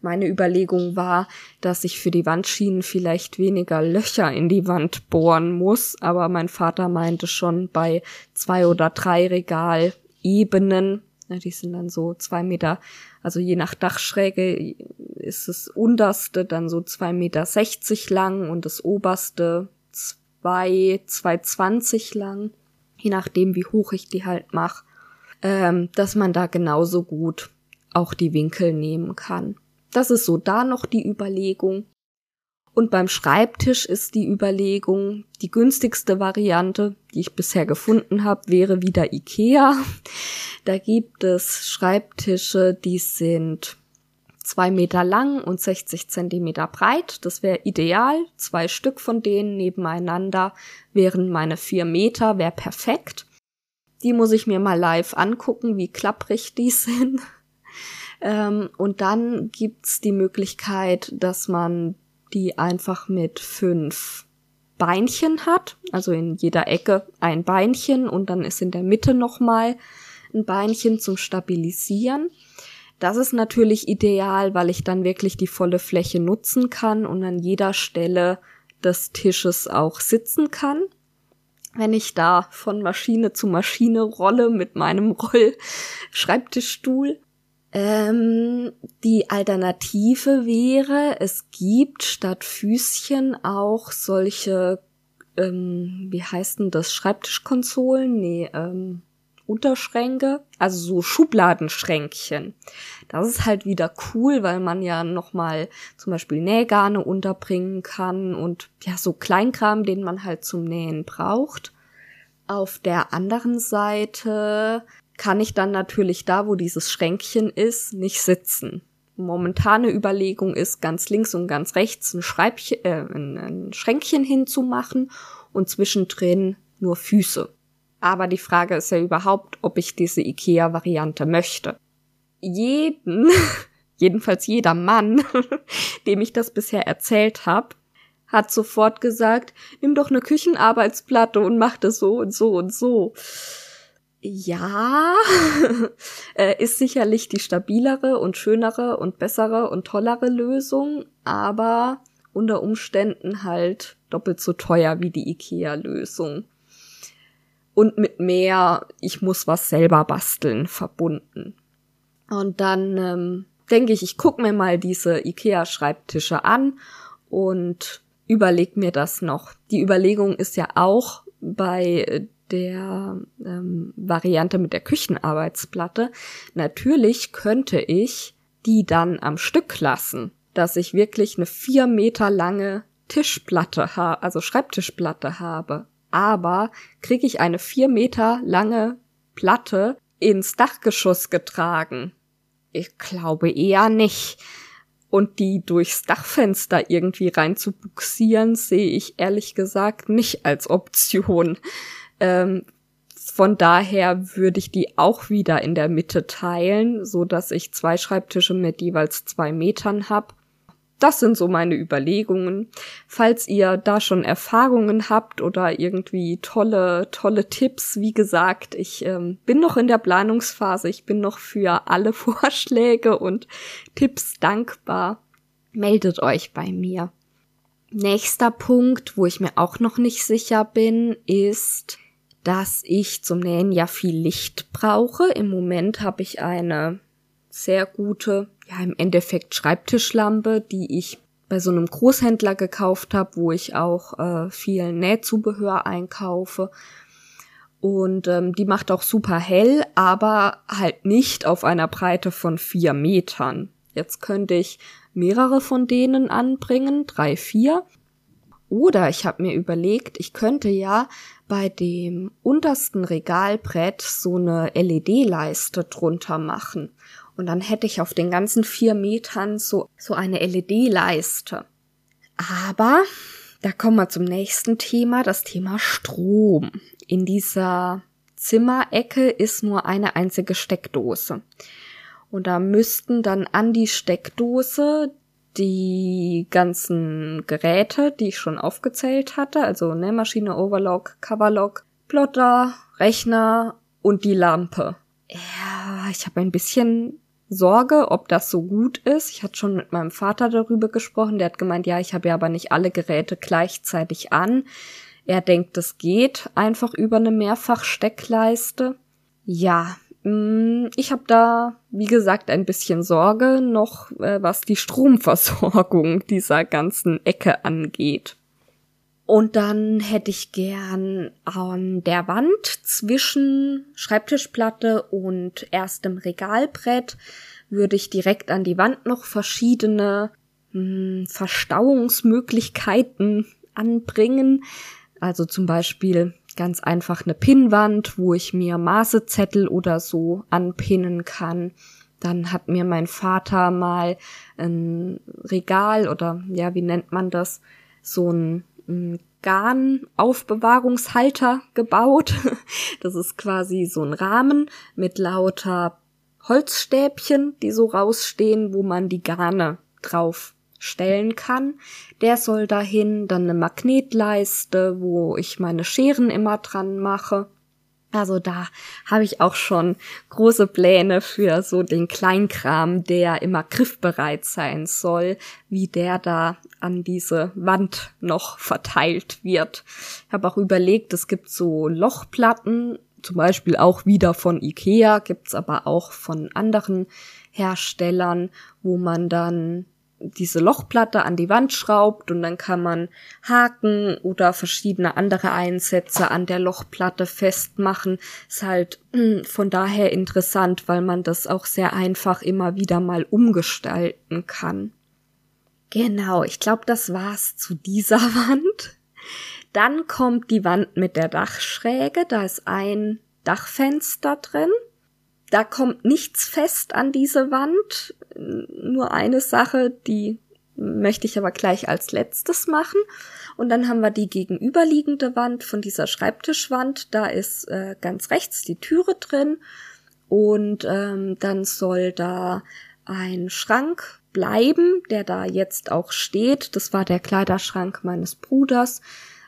Meine Überlegung war, dass ich für die Wandschienen vielleicht weniger Löcher in die Wand bohren muss, aber mein Vater meinte schon bei zwei oder drei Regalebenen, die sind dann so zwei Meter, also je nach Dachschräge ist das unterste dann so zwei Meter sechzig lang und das oberste zwei, zwei zwanzig lang je nachdem, wie hoch ich die halt mache, ähm, dass man da genauso gut auch die Winkel nehmen kann. Das ist so da noch die Überlegung. Und beim Schreibtisch ist die Überlegung, die günstigste Variante, die ich bisher gefunden habe, wäre wieder Ikea. Da gibt es Schreibtische, die sind zwei Meter lang und 60 Zentimeter breit. Das wäre ideal. Zwei Stück von denen nebeneinander wären meine vier Meter, wäre perfekt. Die muss ich mir mal live angucken, wie klapprig die sind. ähm, und dann gibt's die Möglichkeit, dass man die einfach mit fünf Beinchen hat, also in jeder Ecke ein Beinchen und dann ist in der Mitte nochmal ein Beinchen zum Stabilisieren. Das ist natürlich ideal, weil ich dann wirklich die volle Fläche nutzen kann und an jeder Stelle des Tisches auch sitzen kann. Wenn ich da von Maschine zu Maschine rolle mit meinem Roll-Schreibtischstuhl. Ähm, die Alternative wäre, es gibt statt Füßchen auch solche, ähm, wie heißt denn das, Schreibtischkonsolen? Nee, ähm, Unterschränke, also so Schubladenschränkchen. Das ist halt wieder cool, weil man ja nochmal zum Beispiel Nähgarne unterbringen kann und ja, so Kleinkram, den man halt zum Nähen braucht. Auf der anderen Seite kann ich dann natürlich da, wo dieses Schränkchen ist, nicht sitzen. Momentane Überlegung ist, ganz links und ganz rechts ein, Schreibchen, äh, ein Schränkchen hinzumachen und zwischendrin nur Füße. Aber die Frage ist ja überhaupt, ob ich diese IKEA-Variante möchte. Jeden, jedenfalls jeder Mann, dem ich das bisher erzählt habe, hat sofort gesagt, nimm doch eine Küchenarbeitsplatte und mach das so und so und so. Ja, äh, ist sicherlich die stabilere und schönere und bessere und tollere Lösung, aber unter Umständen halt doppelt so teuer wie die IKEA-Lösung und mit mehr, ich muss was selber basteln verbunden. Und dann ähm, denke ich, ich gucke mir mal diese IKEA-Schreibtische an und überleg mir das noch. Die Überlegung ist ja auch bei der ähm, Variante mit der Küchenarbeitsplatte. Natürlich könnte ich die dann am Stück lassen, dass ich wirklich eine vier Meter lange Tischplatte habe, also Schreibtischplatte habe aber kriege ich eine vier Meter lange Platte ins Dachgeschoss getragen? Ich glaube eher nicht. Und die durchs Dachfenster irgendwie rein zu buxieren, sehe ich ehrlich gesagt nicht als Option. Ähm, von daher würde ich die auch wieder in der Mitte teilen, so dass ich zwei Schreibtische mit jeweils zwei Metern habe das sind so meine Überlegungen. Falls ihr da schon Erfahrungen habt oder irgendwie tolle, tolle Tipps, wie gesagt, ich ähm, bin noch in der Planungsphase. Ich bin noch für alle Vorschläge und Tipps dankbar. Meldet euch bei mir. Nächster Punkt, wo ich mir auch noch nicht sicher bin, ist, dass ich zum Nähen ja viel Licht brauche. Im Moment habe ich eine sehr gute, ja im Endeffekt Schreibtischlampe, die ich bei so einem Großhändler gekauft habe, wo ich auch äh, viel Nähzubehör einkaufe. Und ähm, die macht auch super hell, aber halt nicht auf einer Breite von vier Metern. Jetzt könnte ich mehrere von denen anbringen, drei, vier. Oder ich habe mir überlegt, ich könnte ja bei dem untersten Regalbrett so eine LED-Leiste drunter machen. Und dann hätte ich auf den ganzen vier Metern so, so eine LED-Leiste. Aber da kommen wir zum nächsten Thema, das Thema Strom. In dieser Zimmerecke ist nur eine einzige Steckdose. Und da müssten dann an die Steckdose die ganzen Geräte, die ich schon aufgezählt hatte, also Nähmaschine, Overlock, Coverlock, Plotter, Rechner und die Lampe. Ja, ich habe ein bisschen Sorge, ob das so gut ist. Ich hatte schon mit meinem Vater darüber gesprochen. Der hat gemeint, ja, ich habe ja aber nicht alle Geräte gleichzeitig an. Er denkt, das geht einfach über eine Mehrfachsteckleiste. Ja, ich habe da, wie gesagt, ein bisschen Sorge noch, äh, was die Stromversorgung dieser ganzen Ecke angeht. Und dann hätte ich gern an der Wand zwischen Schreibtischplatte und erstem Regalbrett würde ich direkt an die Wand noch verschiedene mh, hm, Verstauungsmöglichkeiten anbringen. Also zum Beispiel ganz einfach eine Pinnwand, wo ich mir Maßezettel oder so anpinnen kann. Dann hat mir mein Vater mal ein Regal oder ja, wie nennt man das? So ein, ein Garnaufbewahrungshalter gebaut. Das ist quasi so ein Rahmen mit lauter Holzstäbchen, die so rausstehen, wo man die Garne drauf stellen kann. Der soll dahin, dann eine Magnetleiste, wo ich meine Scheren immer dran mache. Also da habe ich auch schon große Pläne für so den Kleinkram, der immer griffbereit sein soll, wie der da an diese Wand noch verteilt wird. Ich habe auch überlegt, es gibt so Lochplatten, zum Beispiel auch wieder von Ikea, gibt's aber auch von anderen Herstellern, wo man dann diese Lochplatte an die Wand schraubt und dann kann man Haken oder verschiedene andere Einsätze an der Lochplatte festmachen. Ist halt hm, von daher interessant, weil man das auch sehr einfach immer wieder mal umgestalten kann. Genau, ich glaube, das war's zu dieser Wand. Dann kommt die Wand mit der Dachschräge, da ist ein Dachfenster drin. Da kommt nichts fest an diese Wand. Nur eine Sache, die möchte ich aber gleich als letztes machen. Und dann haben wir die gegenüberliegende Wand von dieser Schreibtischwand. Da ist äh, ganz rechts die Türe drin. Und ähm, dann soll da ein Schrank bleiben, der da jetzt auch steht. Das war der Kleiderschrank meines Bruders.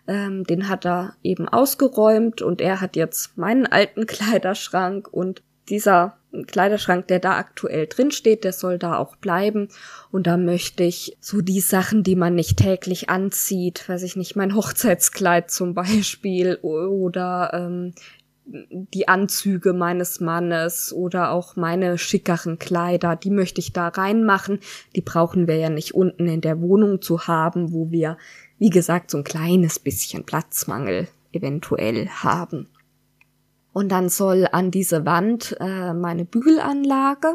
Ähm, den hat er eben ausgeräumt und er hat jetzt meinen alten Kleiderschrank und dieser Kleiderschrank, der da aktuell drin steht, der soll da auch bleiben. Und da möchte ich so die Sachen, die man nicht täglich anzieht, weiß ich nicht, mein Hochzeitskleid zum Beispiel oder ähm, die Anzüge meines Mannes oder auch meine schickeren Kleider, die möchte ich da reinmachen. Die brauchen wir ja nicht unten in der Wohnung zu haben, wo wir, wie gesagt, so ein kleines bisschen Platzmangel eventuell haben. Und dann soll an diese Wand äh, meine Bügelanlage,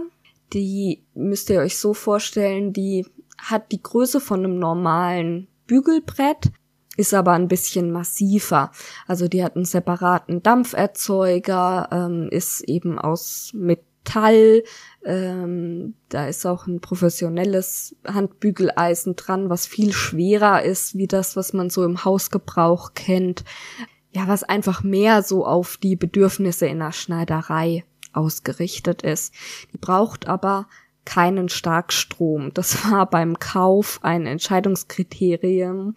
die müsst ihr euch so vorstellen, die hat die Größe von einem normalen Bügelbrett, ist aber ein bisschen massiver. Also die hat einen separaten Dampferzeuger, ähm, ist eben aus Metall, ähm, da ist auch ein professionelles Handbügeleisen dran, was viel schwerer ist, wie das, was man so im Hausgebrauch kennt ja, was einfach mehr so auf die Bedürfnisse in der Schneiderei ausgerichtet ist. Die braucht aber keinen Starkstrom. Das war beim Kauf ein Entscheidungskriterium.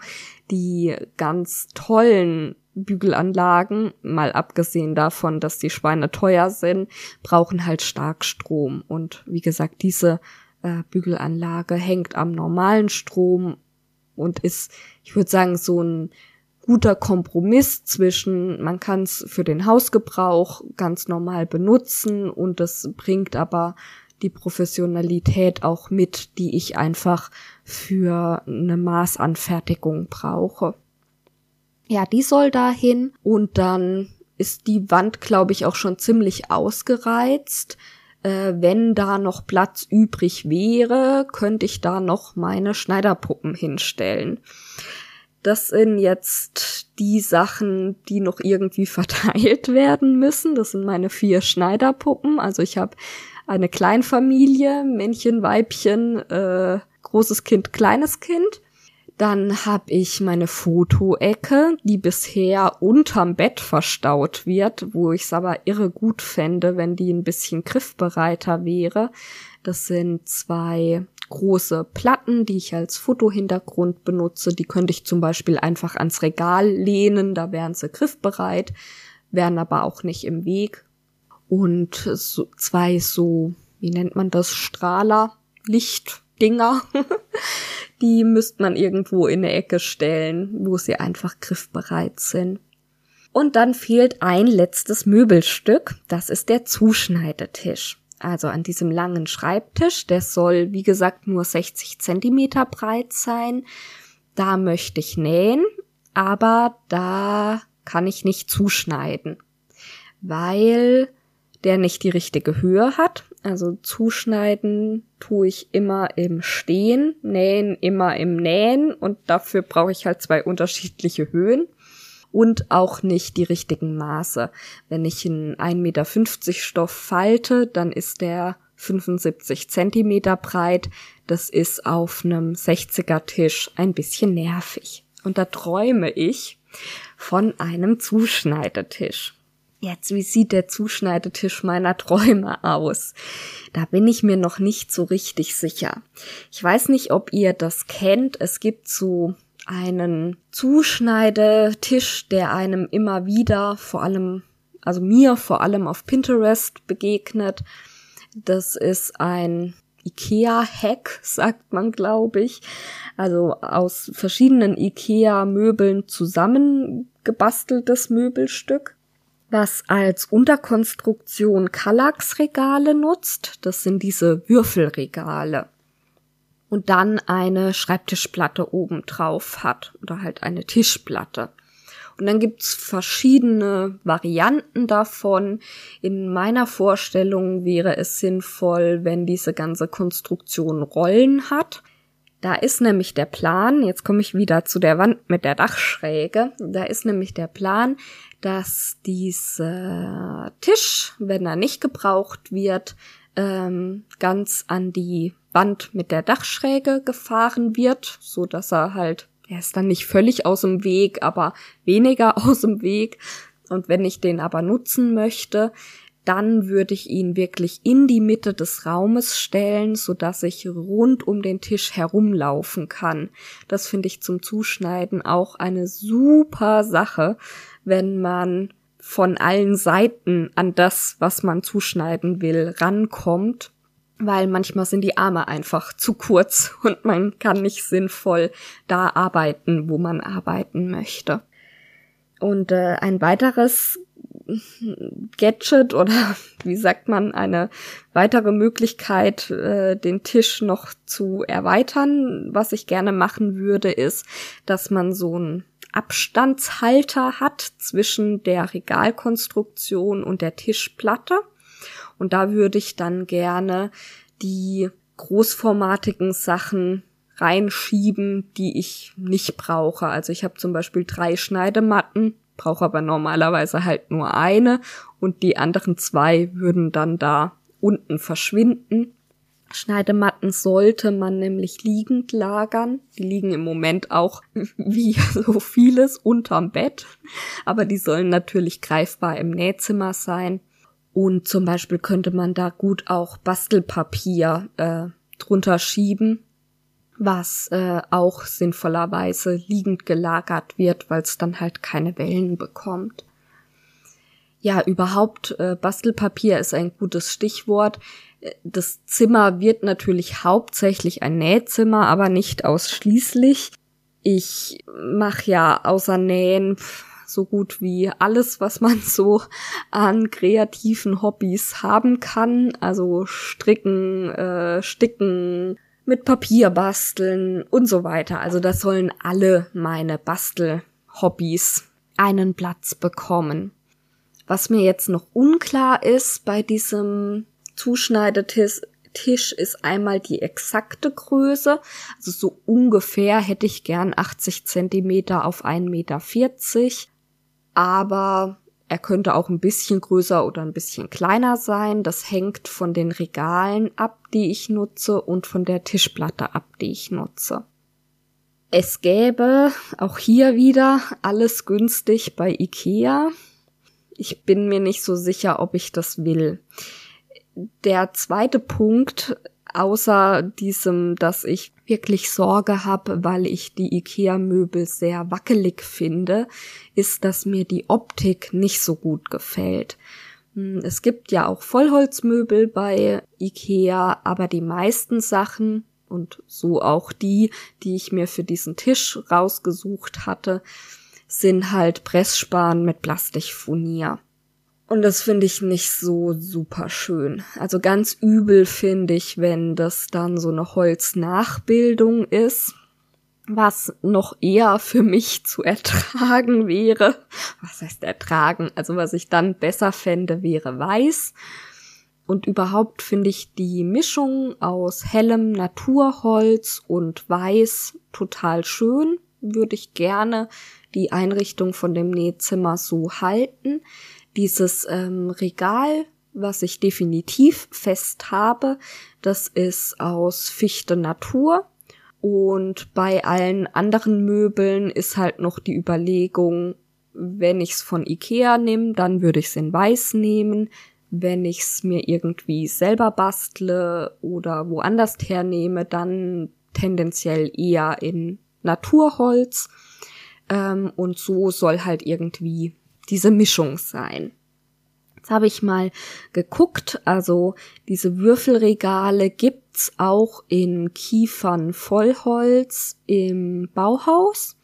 Die ganz tollen Bügelanlagen, mal abgesehen davon, dass die Schweine teuer sind, brauchen halt Starkstrom. Und wie gesagt, diese äh, Bügelanlage hängt am normalen Strom und ist, ich würde sagen, so ein guter Kompromiss zwischen, man kann es für den Hausgebrauch ganz normal benutzen und es bringt aber die Professionalität auch mit, die ich einfach für eine Maßanfertigung brauche. Ja, die soll dahin und dann ist die Wand, glaube ich, auch schon ziemlich ausgereizt. Äh, wenn da noch Platz übrig wäre, könnte ich da noch meine Schneiderpuppen hinstellen. Das sind jetzt die Sachen, die noch irgendwie verteilt werden müssen. Das sind meine vier Schneiderpuppen. Also ich habe eine Kleinfamilie, Männchen, Weibchen, äh, großes Kind, kleines Kind. Dann habe ich meine Fotoecke, die bisher unterm Bett verstaut wird, wo ich es aber irre gut fände, wenn die ein bisschen griffbereiter wäre. Das sind zwei große Platten, die ich als Fotohintergrund benutze. Die könnte ich zum Beispiel einfach ans Regal lehnen, da wären sie griffbereit, wären aber auch nicht im Weg. Und so, zwei so, wie nennt man das, Strahler, Lichtdinger, die müsste man irgendwo in der Ecke stellen, wo sie einfach griffbereit sind. Und dann fehlt ein letztes Möbelstück, das ist der Zuschneidetisch also an diesem langen Schreibtisch. Der soll, wie gesagt, nur 60 Zentimeter breit sein. Da möchte ich nähen, aber da kann ich nicht zuschneiden, weil der nicht die richtige Höhe hat. Also zuschneiden tue ich immer im Stehen, nähen immer im Nähen und dafür brauche ich halt zwei unterschiedliche Höhen und auch nicht die richtigen Maße. Wenn ich einen 1,50 Meter Stoff falte, dann ist der 75 Zentimeter breit. Das ist auf einem 60er Tisch ein bisschen nervig. Und da träume ich von einem Zuschneidetisch. Jetzt, wie sieht der Zuschneidetisch meiner Träume aus? Da bin ich mir noch nicht so richtig sicher. Ich weiß nicht, ob ihr das kennt. Es gibt so einen Zuschneidetisch, der einem immer wieder, vor allem, also mir vor allem auf Pinterest begegnet. Das ist ein IKEA-Hack, sagt man, glaube ich. Also aus verschiedenen IKEA-Möbeln zusammengebasteltes Möbelstück, was als Unterkonstruktion Kallax-Regale nutzt. Das sind diese Würfelregale und dann eine Schreibtischplatte oben drauf hat oder halt eine Tischplatte. Und dann gibt's verschiedene Varianten davon. In meiner Vorstellung wäre es sinnvoll, wenn diese ganze Konstruktion Rollen hat. Da ist nämlich der Plan, jetzt komme ich wieder zu der Wand mit der Dachschräge, da ist nämlich der Plan, dass dieser Tisch, wenn er nicht gebraucht wird, ähm, ganz an die Wand mit der Dachschräge gefahren wird, so dass er halt, er ist dann nicht völlig aus dem Weg, aber weniger aus dem Weg. Und wenn ich den aber nutzen möchte, dann würde ich ihn wirklich in die Mitte des Raumes stellen, so dass ich rund um den Tisch herumlaufen kann. Das finde ich zum Zuschneiden auch eine super Sache, wenn man von allen Seiten an das, was man zuschneiden will, rankommt, weil manchmal sind die Arme einfach zu kurz und man kann nicht sinnvoll da arbeiten, wo man arbeiten möchte. Und äh, ein weiteres Gadget oder wie sagt man, eine weitere Möglichkeit, äh, den Tisch noch zu erweitern, was ich gerne machen würde, ist, dass man so ein Abstandshalter hat zwischen der Regalkonstruktion und der Tischplatte. Und da würde ich dann gerne die großformatigen Sachen reinschieben, die ich nicht brauche. Also ich habe zum Beispiel drei Schneidematten, brauche aber normalerweise halt nur eine und die anderen zwei würden dann da unten verschwinden. Schneidematten sollte man nämlich liegend lagern. Die liegen im Moment auch wie so vieles unterm Bett, aber die sollen natürlich greifbar im Nähzimmer sein. Und zum Beispiel könnte man da gut auch Bastelpapier äh, drunter schieben, was äh, auch sinnvollerweise liegend gelagert wird, weil es dann halt keine Wellen bekommt. Ja, überhaupt äh, Bastelpapier ist ein gutes Stichwort. Das Zimmer wird natürlich hauptsächlich ein Nähzimmer, aber nicht ausschließlich. Ich mache ja außer Nähen so gut wie alles, was man so an kreativen Hobbys haben kann. Also stricken, äh, sticken, mit Papier basteln und so weiter. Also das sollen alle meine Bastelhobbys einen Platz bekommen. Was mir jetzt noch unklar ist bei diesem Zuschneidetisch Tisch ist einmal die exakte Größe. Also so ungefähr hätte ich gern 80 Zentimeter auf 1,40 Meter aber er könnte auch ein bisschen größer oder ein bisschen kleiner sein. Das hängt von den Regalen ab, die ich nutze und von der Tischplatte ab, die ich nutze. Es gäbe auch hier wieder alles günstig bei Ikea. Ich bin mir nicht so sicher, ob ich das will. Der zweite Punkt außer diesem, dass ich wirklich Sorge habe, weil ich die IKEA-Möbel sehr wackelig finde, ist, dass mir die Optik nicht so gut gefällt. Hm, es gibt ja auch Vollholzmöbel bei IKEA, aber die meisten Sachen und so auch die, die ich mir für diesen Tisch rausgesucht hatte, sind halt Pressspan mit Plastikfurnier. Und das finde ich nicht so super schön. Also ganz übel finde ich, wenn das dann so eine Holznachbildung ist, was noch eher für mich zu ertragen wäre. Was heißt ertragen? Also was ich dann besser fände, wäre weiß. Und überhaupt finde ich die Mischung aus hellem Naturholz und Weiß total schön. Würde ich gerne die Einrichtung von dem Nähzimmer so halten. Dieses ähm, Regal, was ich definitiv fest habe, das ist aus Fichte Natur. Und bei allen anderen Möbeln ist halt noch die Überlegung, wenn ich's von Ikea nehme, dann würde ich's in weiß nehmen. Wenn ich's mir irgendwie selber bastle oder woanders hernehme, dann tendenziell eher in Naturholz. Ähm, und so soll halt irgendwie diese Mischung sein. Jetzt habe ich mal geguckt, also diese Würfelregale gibt's auch in Kiefern Vollholz im Bauhaus.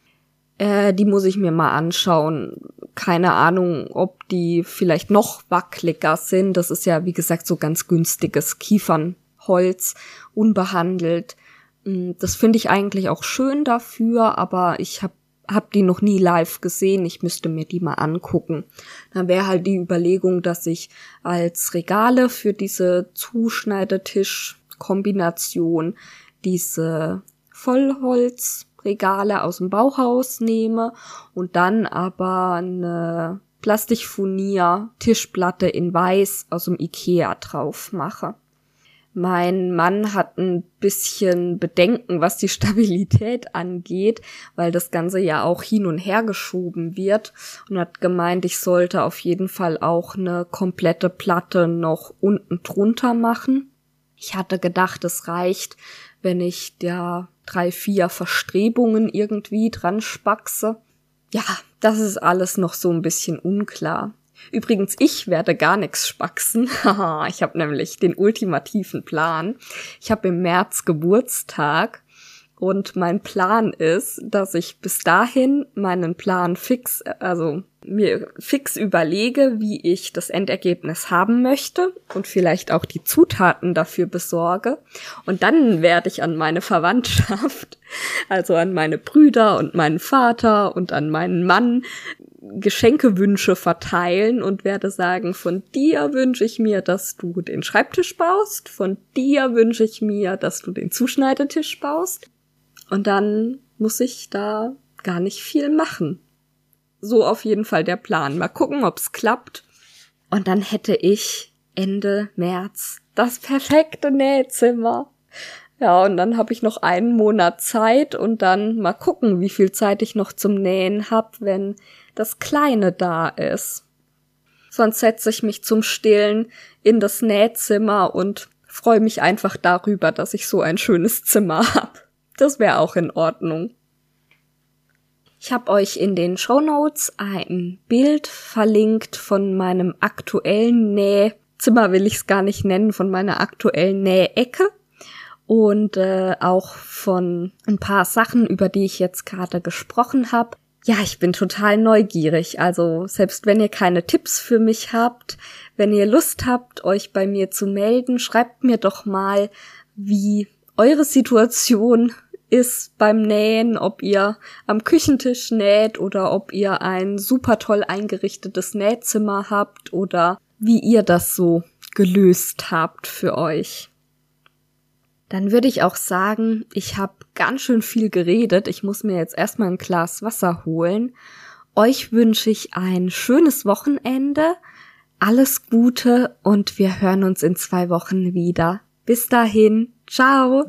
Äh, die muss ich mir mal anschauen. Keine Ahnung, ob die vielleicht noch wackeliger sind. Das ist ja, wie gesagt, so ganz günstiges Kiefernholz, unbehandelt. Hm, das finde ich eigentlich auch schön dafür, aber ich habe habe die noch nie live gesehen, ich müsste mir die mal angucken. Dann wäre halt die Überlegung, dass ich als Regale für diese Zuschneidetisch-Kombination diese Vollholzregale aus dem Bauhaus nehme und dann aber eine Plastikfurnier-Tischplatte in Weiß aus dem Ikea drauf mache. Mein Mann hat ein bisschen Bedenken, was die Stabilität angeht, weil das Ganze ja auch hin und her geschoben wird und hat gemeint, ich sollte auf jeden Fall auch eine komplette Platte noch unten drunter machen. Ich hatte gedacht, es reicht, wenn ich da drei, vier Verstrebungen irgendwie dran spackse. Ja, das ist alles noch so ein bisschen unklar. Übrigens, ich werde gar nichts spaxen. ich habe nämlich den ultimativen Plan. Ich habe im März Geburtstag und mein Plan ist, dass ich bis dahin meinen Plan fix, also mir fix überlege, wie ich das Endergebnis haben möchte und vielleicht auch die Zutaten dafür besorge. Und dann werde ich an meine Verwandtschaft, also an meine Brüder und meinen Vater und an meinen Mann Geschenkewünsche verteilen und werde sagen, von dir wünsche ich mir, dass du den Schreibtisch baust, von dir wünsche ich mir, dass du den Zuschneidetisch baust. Und dann muss ich da gar nicht viel machen. So auf jeden Fall der Plan. Mal gucken, ob's klappt. Und dann hätte ich Ende März das perfekte Nähzimmer. Ja, und dann habe ich noch einen Monat Zeit und dann mal gucken, wie viel Zeit ich noch zum Nähen hab, wenn das Kleine da ist. Sonst setze ich mich zum Stillen in das Nähzimmer und freue mich einfach darüber, dass ich so ein schönes Zimmer hab. Das wäre auch in Ordnung. Ich habe euch in den Show Notes ein Bild verlinkt von meinem aktuellen Nähzimmer, will ich es gar nicht nennen, von meiner aktuellen Nähecke. und äh, auch von ein paar Sachen, über die ich jetzt gerade gesprochen habe. Ja, ich bin total neugierig. Also selbst wenn ihr keine Tipps für mich habt, wenn ihr Lust habt, euch bei mir zu melden, schreibt mir doch mal, wie eure Situation ist beim Nähen, ob ihr am Küchentisch näht oder ob ihr ein super toll eingerichtetes Nähzimmer habt oder wie ihr das so gelöst habt für euch. Dann würde ich auch sagen, ich habe ganz schön viel geredet. Ich muss mir jetzt erstmal ein Glas Wasser holen. Euch wünsche ich ein schönes Wochenende, alles Gute und wir hören uns in zwei Wochen wieder. Bis dahin, ciao!